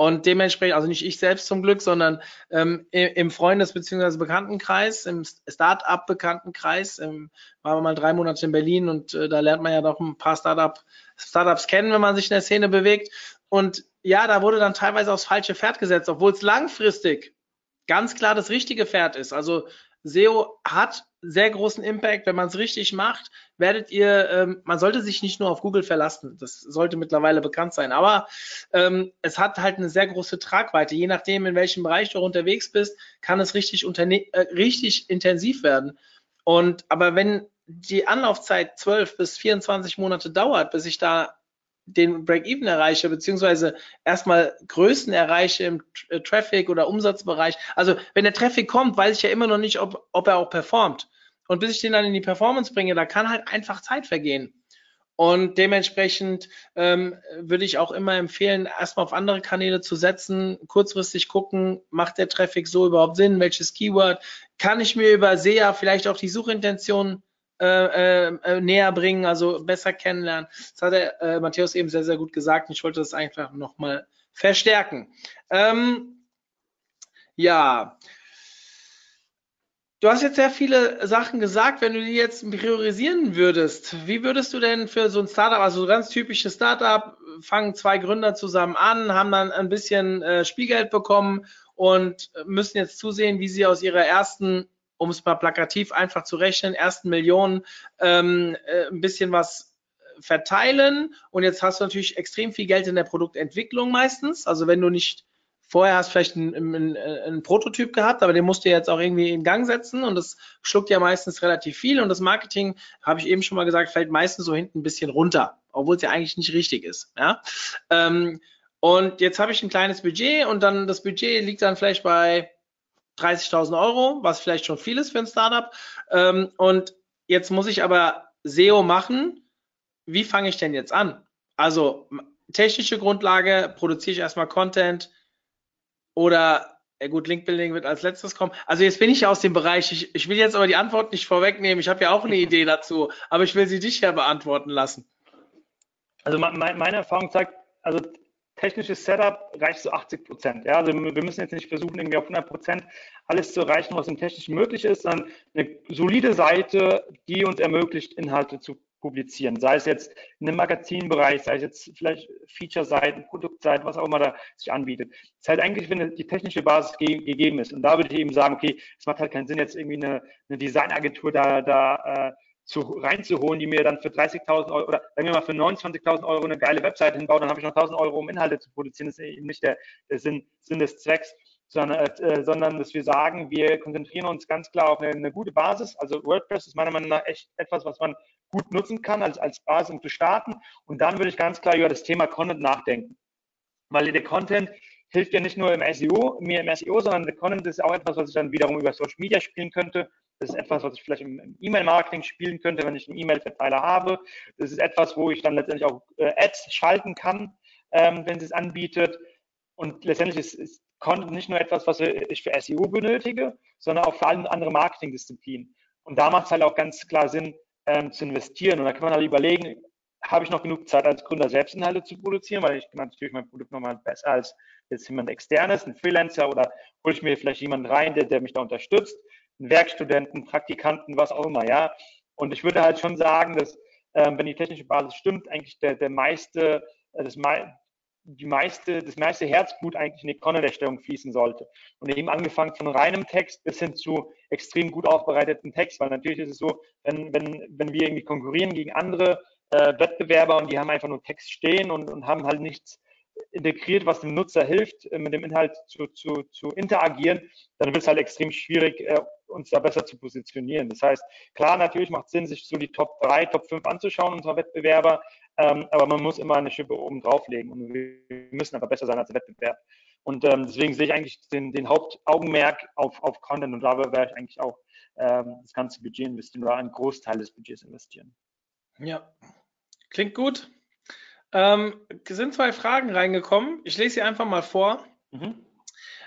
Und dementsprechend, also nicht ich selbst zum Glück, sondern ähm, im Freundes- bzw. Bekanntenkreis, im Start-up-Bekanntenkreis, ähm, waren wir mal drei Monate in Berlin und äh, da lernt man ja doch ein paar Start-up, Startups kennen, wenn man sich in der Szene bewegt. Und ja, da wurde dann teilweise aufs falsche Pferd gesetzt, obwohl es langfristig ganz klar das richtige Pferd ist. Also SEO hat sehr großen Impact. Wenn man es richtig macht, werdet ihr, ähm, man sollte sich nicht nur auf Google verlassen. Das sollte mittlerweile bekannt sein. Aber ähm, es hat halt eine sehr große Tragweite. Je nachdem, in welchem Bereich du unterwegs bist, kann es richtig, äh, richtig intensiv werden. Und aber wenn die Anlaufzeit 12 bis 24 Monate dauert, bis ich da den Break-Even erreiche, beziehungsweise erstmal Größen erreiche im äh, Traffic oder Umsatzbereich. Also wenn der Traffic kommt, weiß ich ja immer noch nicht, ob, ob er auch performt. Und bis ich den dann in die Performance bringe, da kann halt einfach Zeit vergehen. Und dementsprechend ähm, würde ich auch immer empfehlen, erstmal auf andere Kanäle zu setzen, kurzfristig gucken, macht der Traffic so überhaupt Sinn, welches Keyword, kann ich mir über SEA vielleicht auch die Suchintention äh, äh, näher bringen, also besser kennenlernen. Das hat der äh, Matthäus eben sehr, sehr gut gesagt und ich wollte das einfach nochmal verstärken. Ähm, ja, Du hast jetzt sehr viele Sachen gesagt. Wenn du die jetzt priorisieren würdest, wie würdest du denn für so ein Startup, also so ganz typisches Startup, fangen zwei Gründer zusammen an, haben dann ein bisschen äh, Spielgeld bekommen und müssen jetzt zusehen, wie sie aus ihrer ersten um es mal plakativ einfach zu rechnen, ersten Millionen ähm, äh, ein bisschen was verteilen. Und jetzt hast du natürlich extrem viel Geld in der Produktentwicklung meistens. Also wenn du nicht vorher hast vielleicht einen, einen, einen Prototyp gehabt, aber den musst du jetzt auch irgendwie in Gang setzen und das schluckt ja meistens relativ viel und das Marketing, habe ich eben schon mal gesagt, fällt meistens so hinten ein bisschen runter, obwohl es ja eigentlich nicht richtig ist. Ja? Ähm, und jetzt habe ich ein kleines Budget und dann das Budget liegt dann vielleicht bei 30.000 Euro, was vielleicht schon viel ist für ein Startup. Ähm, und jetzt muss ich aber SEO machen. Wie fange ich denn jetzt an? Also technische Grundlage, produziere ich erstmal Content oder ja gut, Linkbuilding wird als letztes kommen. Also jetzt bin ich ja aus dem Bereich. Ich, ich will jetzt aber die Antwort nicht vorwegnehmen. Ich habe ja auch eine Idee dazu, aber ich will sie dich ja beantworten lassen. Also meine Erfahrung zeigt, also technisches Setup reicht zu 80 Prozent. Ja, also wir müssen jetzt nicht versuchen, irgendwie auf 100 Prozent alles zu erreichen, was im Technischen möglich ist, sondern eine solide Seite, die uns ermöglicht, Inhalte zu publizieren. Sei es jetzt in einem Magazinbereich, sei es jetzt vielleicht Feature-Seiten, Produktseiten, was auch immer da sich anbietet. Das ist halt eigentlich, wenn die technische Basis ge gegeben ist. Und da würde ich eben sagen, okay, es macht halt keinen Sinn, jetzt irgendwie eine, eine Designagentur da, da äh, zu, reinzuholen, die mir dann für 30.000 Euro oder sagen wir mal für 29.000 Euro eine geile Webseite hinbaut, dann habe ich noch 1.000 Euro, um Inhalte zu produzieren. Das ist eben nicht der, der Sinn, Sinn des Zwecks, sondern, äh, sondern dass wir sagen, wir konzentrieren uns ganz klar auf eine, eine, gute Basis. Also WordPress ist meiner Meinung nach echt etwas, was man gut nutzen kann als, als Basis, um zu starten. Und dann würde ich ganz klar über das Thema Content nachdenken. Weil der Content hilft ja nicht nur im SEO, mir im SEO, sondern der Content ist auch etwas, was ich dann wiederum über Social Media spielen könnte. Das ist etwas, was ich vielleicht im, E-Mail-Marketing spielen könnte, wenn ich einen E-Mail-Verteiler habe. Das ist etwas, wo ich dann letztendlich auch äh, Ads schalten kann, ähm, wenn sie es anbietet. Und letztendlich ist, ist Content nicht nur etwas, was ich für SEO benötige, sondern auch für alle andere Marketingdisziplinen. Und da macht es halt auch ganz klar Sinn, ähm, zu investieren. Und da kann man halt überlegen, habe ich noch genug Zeit als Gründer selbst Inhalte zu produzieren, weil ich natürlich mein Produkt nochmal besser als jetzt jemand externes, ein Freelancer oder hole ich mir vielleicht jemanden rein, der, der mich da unterstützt Werkstudenten, Praktikanten, was auch immer, ja. Und ich würde halt schon sagen, dass, ähm, wenn die technische Basis stimmt, eigentlich der, der meiste, äh, das, die meiste, das meiste Herzblut eigentlich in die Content-Erstellung fließen sollte. Und eben angefangen von reinem Text bis hin zu extrem gut aufbereiteten Text, weil natürlich ist es so, wenn, wenn, wenn wir irgendwie konkurrieren gegen andere äh, Wettbewerber und die haben einfach nur Text stehen und, und haben halt nichts integriert, was dem Nutzer hilft, äh, mit dem Inhalt zu, zu, zu interagieren, dann wird es halt extrem schwierig, äh, uns da besser zu positionieren. Das heißt, klar, natürlich macht es Sinn, sich so die Top 3, Top 5 anzuschauen, unserer Wettbewerber, ähm, aber man muss immer eine Schippe oben drauflegen und wir müssen aber besser sein als der Wettbewerb. Und ähm, deswegen sehe ich eigentlich den, den Hauptaugenmerk auf, auf Content und da werde ich eigentlich auch ähm, das ganze Budget investieren oder einen Großteil des Budgets investieren. Ja, klingt gut. Ähm, sind zwei Fragen reingekommen. Ich lese sie einfach mal vor. Mhm.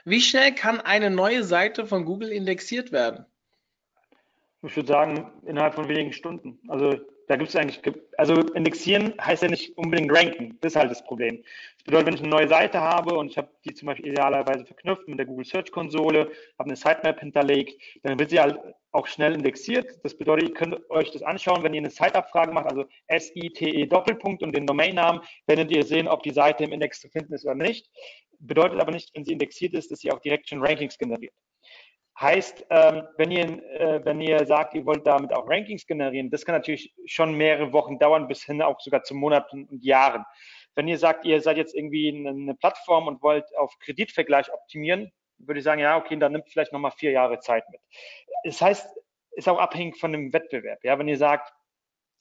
Wie schnell kann eine neue Seite von Google indexiert werden? Ich würde sagen, innerhalb von wenigen Stunden. Also da gibt es eigentlich, also indexieren heißt ja nicht unbedingt ranken. Das ist halt das Problem. Das bedeutet, wenn ich eine neue Seite habe und ich habe die zum Beispiel idealerweise verknüpft mit der Google Search Konsole, habe eine Sitemap hinterlegt, dann wird sie halt auch schnell indexiert. Das bedeutet, ihr könnt euch das anschauen, wenn ihr eine Site-Abfrage macht, also S-I-T-E Doppelpunkt und den Domainnamen, werdet ihr sehen, ob die Seite im Index zu finden ist oder nicht. Bedeutet aber nicht, wenn sie indexiert ist, dass sie auch direkt schon Rankings generiert. Heißt, ähm, wenn, ihr, äh, wenn ihr sagt, ihr wollt damit auch Rankings generieren, das kann natürlich schon mehrere Wochen dauern, bis hin auch sogar zu Monaten und Jahren. Wenn ihr sagt, ihr seid jetzt irgendwie eine Plattform und wollt auf Kreditvergleich optimieren, würde ich sagen, ja, okay, dann nimmt vielleicht nochmal vier Jahre Zeit mit. Das heißt, ist auch abhängig von dem Wettbewerb. Ja, wenn ihr sagt,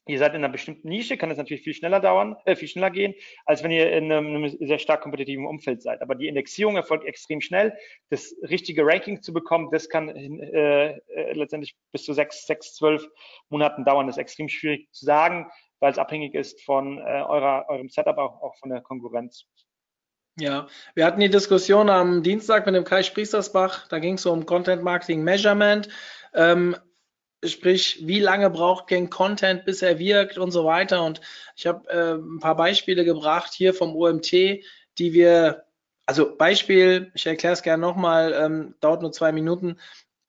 ihr seid in einer bestimmten Nische, kann es natürlich viel schneller dauern, äh, viel schneller gehen, als wenn ihr in einem, einem, sehr stark kompetitiven Umfeld seid. Aber die Indexierung erfolgt extrem schnell. Das richtige Ranking zu bekommen, das kann äh, äh, letztendlich bis zu sechs, sechs, zwölf Monaten dauern. Das ist extrem schwierig zu sagen, weil es abhängig ist von äh, eurer, eurem Setup, auch, auch von der Konkurrenz. Ja, wir hatten die Diskussion am Dienstag mit dem Kai Spriestersbach, da ging es um Content Marketing Measurement. Ähm, sprich, wie lange braucht Gang Content, bis er wirkt und so weiter. Und ich habe äh, ein paar Beispiele gebracht hier vom OMT, die wir, also Beispiel, ich erkläre es gerne nochmal, ähm, dauert nur zwei Minuten.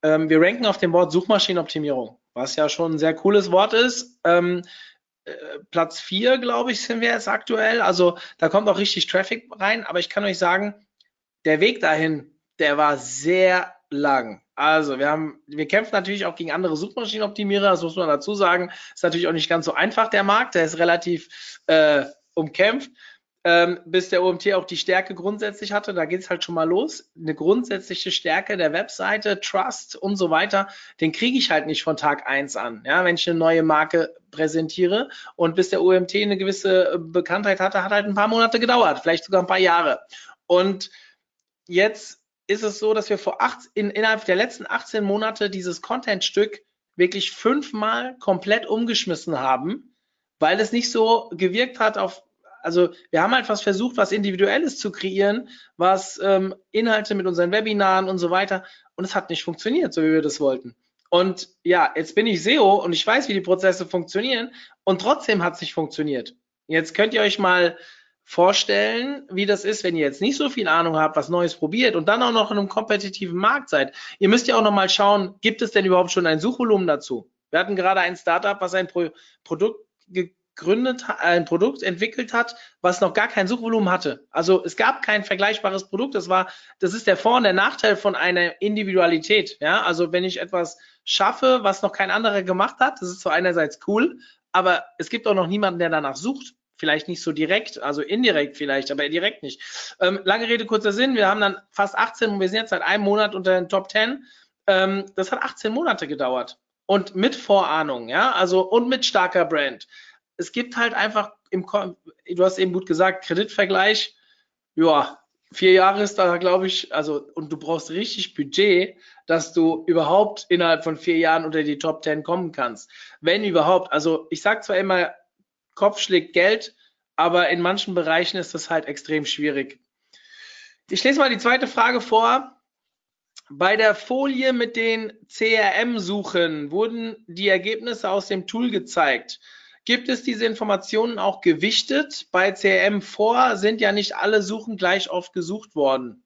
Ähm, wir ranken auf dem Wort Suchmaschinenoptimierung, was ja schon ein sehr cooles Wort ist. Ähm, äh, Platz vier, glaube ich, sind wir jetzt aktuell. Also da kommt auch richtig Traffic rein, aber ich kann euch sagen, der Weg dahin, der war sehr lang. Also, wir haben, wir kämpfen natürlich auch gegen andere Suchmaschinenoptimierer, das muss man dazu sagen. Ist natürlich auch nicht ganz so einfach, der Markt, der ist relativ äh, umkämpft. Ähm, bis der OMT auch die Stärke grundsätzlich hatte, da geht es halt schon mal los. Eine grundsätzliche Stärke der Webseite, Trust und so weiter, den kriege ich halt nicht von Tag eins an. Ja, wenn ich eine neue Marke präsentiere und bis der OMT eine gewisse Bekanntheit hatte, hat halt ein paar Monate gedauert, vielleicht sogar ein paar Jahre. Und jetzt ist es so, dass wir vor acht, in, innerhalb der letzten 18 Monate dieses Content-Stück wirklich fünfmal komplett umgeschmissen haben, weil es nicht so gewirkt hat auf, also wir haben halt was versucht, was Individuelles zu kreieren, was ähm, Inhalte mit unseren Webinaren und so weiter und es hat nicht funktioniert, so wie wir das wollten. Und ja, jetzt bin ich SEO und ich weiß, wie die Prozesse funktionieren und trotzdem hat es nicht funktioniert. Jetzt könnt ihr euch mal vorstellen, wie das ist, wenn ihr jetzt nicht so viel Ahnung habt, was Neues probiert und dann auch noch in einem kompetitiven Markt seid. Ihr müsst ja auch noch mal schauen, gibt es denn überhaupt schon ein Suchvolumen dazu? Wir hatten gerade ein Startup, was ein Pro Produkt gegründet, ein Produkt entwickelt hat, was noch gar kein Suchvolumen hatte. Also es gab kein vergleichbares Produkt. Das war, das ist der Vor- und der Nachteil von einer Individualität. Ja, also wenn ich etwas schaffe, was noch kein anderer gemacht hat, das ist zwar einerseits cool, aber es gibt auch noch niemanden, der danach sucht vielleicht nicht so direkt, also indirekt vielleicht, aber direkt nicht. Ähm, lange Rede, kurzer Sinn, wir haben dann fast 18, wir sind jetzt seit einem Monat unter den Top 10. Ähm, das hat 18 Monate gedauert. Und mit Vorahnung, ja, also und mit starker Brand. Es gibt halt einfach im, du hast eben gut gesagt, Kreditvergleich, ja, vier Jahre ist da, glaube ich, also, und du brauchst richtig Budget, dass du überhaupt innerhalb von vier Jahren unter die Top 10 kommen kannst. Wenn überhaupt. Also, ich sage zwar immer, Kopf schlägt Geld, aber in manchen Bereichen ist das halt extrem schwierig. Ich lese mal die zweite Frage vor. Bei der Folie mit den CRM-Suchen wurden die Ergebnisse aus dem Tool gezeigt. Gibt es diese Informationen auch gewichtet? Bei CRM vor sind ja nicht alle Suchen gleich oft gesucht worden.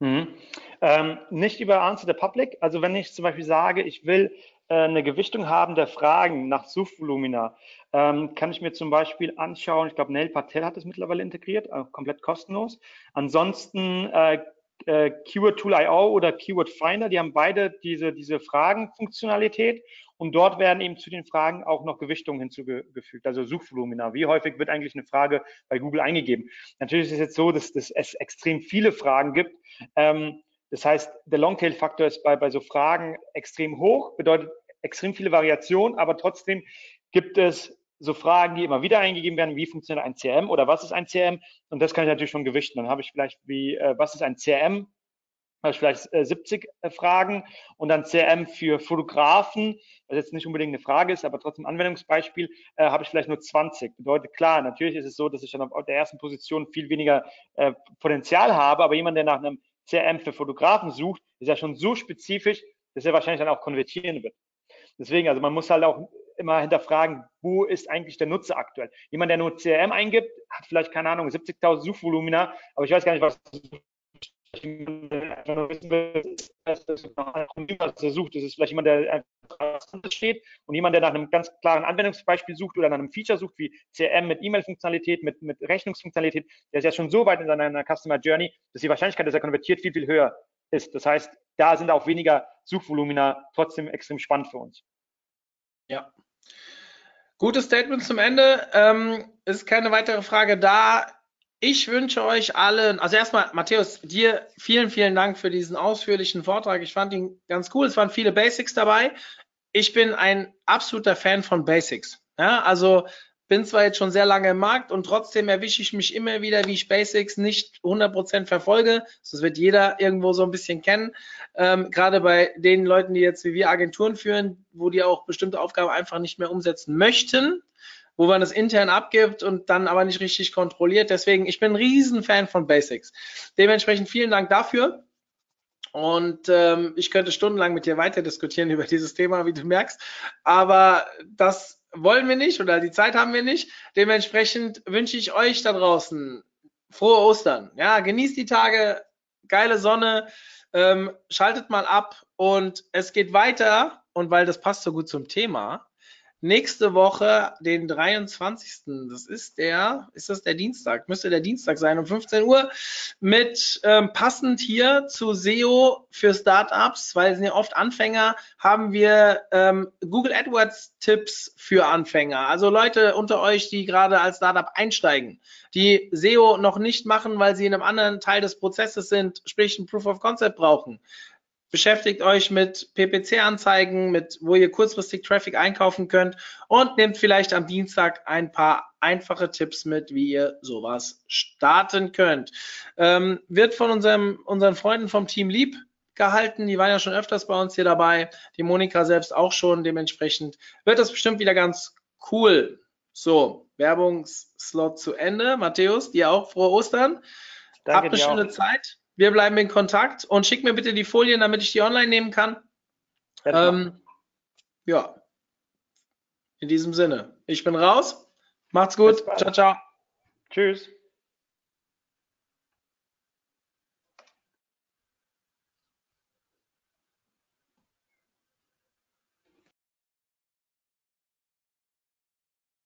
Mhm. Ähm, nicht über Answer the Public. Also wenn ich zum Beispiel sage, ich will äh, eine Gewichtung haben der Fragen nach Suchvolumina, ähm, kann ich mir zum Beispiel anschauen, ich glaube, Neil Patel hat es mittlerweile integriert, äh, komplett kostenlos. Ansonsten äh, äh, Keyword Tool IO oder Keyword Finder, die haben beide diese, diese Fragenfunktionalität und dort werden eben zu den Fragen auch noch Gewichtungen hinzugefügt, also Suchvolumina. Wie häufig wird eigentlich eine Frage bei Google eingegeben? Natürlich ist es jetzt so, dass, dass es extrem viele Fragen gibt. Ähm, das heißt, der Longtail-Faktor ist bei, bei so Fragen extrem hoch, bedeutet extrem viele Variationen, aber trotzdem gibt es so Fragen, die immer wieder eingegeben werden, wie funktioniert ein CRM oder was ist ein CRM? Und das kann ich natürlich schon gewichten. Dann habe ich vielleicht wie, äh, was ist ein CRM? Habe ich vielleicht äh, 70 äh, Fragen und dann CRM für Fotografen, was jetzt nicht unbedingt eine Frage ist, aber trotzdem Anwendungsbeispiel, äh, habe ich vielleicht nur 20. Bedeutet klar, natürlich ist es so, dass ich dann auf der ersten Position viel weniger äh, Potenzial habe, aber jemand, der nach einem CRM für Fotografen sucht, ist ja schon so spezifisch, dass er wahrscheinlich dann auch konvertieren wird. Deswegen, also man muss halt auch immer hinterfragen, wo ist eigentlich der Nutzer aktuell? Jemand, der nur CRM eingibt, hat vielleicht, keine Ahnung, 70.000 Suchvolumina, aber ich weiß gar nicht, was er sucht. Das ist vielleicht jemand, der einfach steht und jemand, der nach einem ganz klaren Anwendungsbeispiel sucht oder nach einem Feature sucht, wie CRM mit E-Mail-Funktionalität, mit, mit Rechnungsfunktionalität, der ist ja schon so weit in seiner Customer Journey, dass die Wahrscheinlichkeit, dass er konvertiert, viel, viel höher ist. Das heißt, da sind auch weniger Suchvolumina trotzdem extrem spannend für uns. Ja. Gutes Statement zum Ende. Ähm, ist keine weitere Frage da. Ich wünsche euch allen, also erstmal, Matthäus, dir vielen, vielen Dank für diesen ausführlichen Vortrag. Ich fand ihn ganz cool. Es waren viele Basics dabei. Ich bin ein absoluter Fan von Basics. Ja, also bin zwar jetzt schon sehr lange im Markt und trotzdem erwische ich mich immer wieder, wie ich Basics nicht 100% verfolge. Das wird jeder irgendwo so ein bisschen kennen. Ähm, gerade bei den Leuten, die jetzt wie wir Agenturen führen, wo die auch bestimmte Aufgaben einfach nicht mehr umsetzen möchten, wo man es intern abgibt und dann aber nicht richtig kontrolliert. Deswegen, ich bin ein Riesenfan von Basics. Dementsprechend vielen Dank dafür. Und ähm, ich könnte stundenlang mit dir weiter diskutieren über dieses Thema, wie du merkst. Aber das wollen wir nicht oder die Zeit haben wir nicht. Dementsprechend wünsche ich euch da draußen frohe Ostern. Ja, genießt die Tage, geile Sonne, ähm, schaltet mal ab und es geht weiter. Und weil das passt so gut zum Thema, nächste Woche, den 23. Das ist der, ist das der Dienstag? Müsste der Dienstag sein um 15 Uhr mit ähm, passend hier zu SEO für Startups, weil es sind ja oft Anfänger, haben wir ähm, Google AdWords Tipps für Anfänger. Also Leute unter euch, die gerade als Startup einsteigen, die SEO noch nicht machen, weil sie in einem anderen Teil des Prozesses sind, sprich ein Proof of Concept brauchen beschäftigt euch mit PPC-Anzeigen, mit wo ihr kurzfristig Traffic einkaufen könnt und nehmt vielleicht am Dienstag ein paar einfache Tipps mit, wie ihr sowas starten könnt. Ähm, wird von unserem, unseren Freunden vom Team Lieb gehalten. Die waren ja schon öfters bei uns hier dabei. Die Monika selbst auch schon. Dementsprechend wird das bestimmt wieder ganz cool. So, Werbungsslot zu Ende. Matthäus, dir auch frohe Ostern. Danke Habt eine schöne auch. Zeit. Wir bleiben in Kontakt und schick mir bitte die Folien, damit ich die online nehmen kann. Ähm, ja. In diesem Sinne. Ich bin raus. Macht's gut. Ciao, ciao. Tschüss.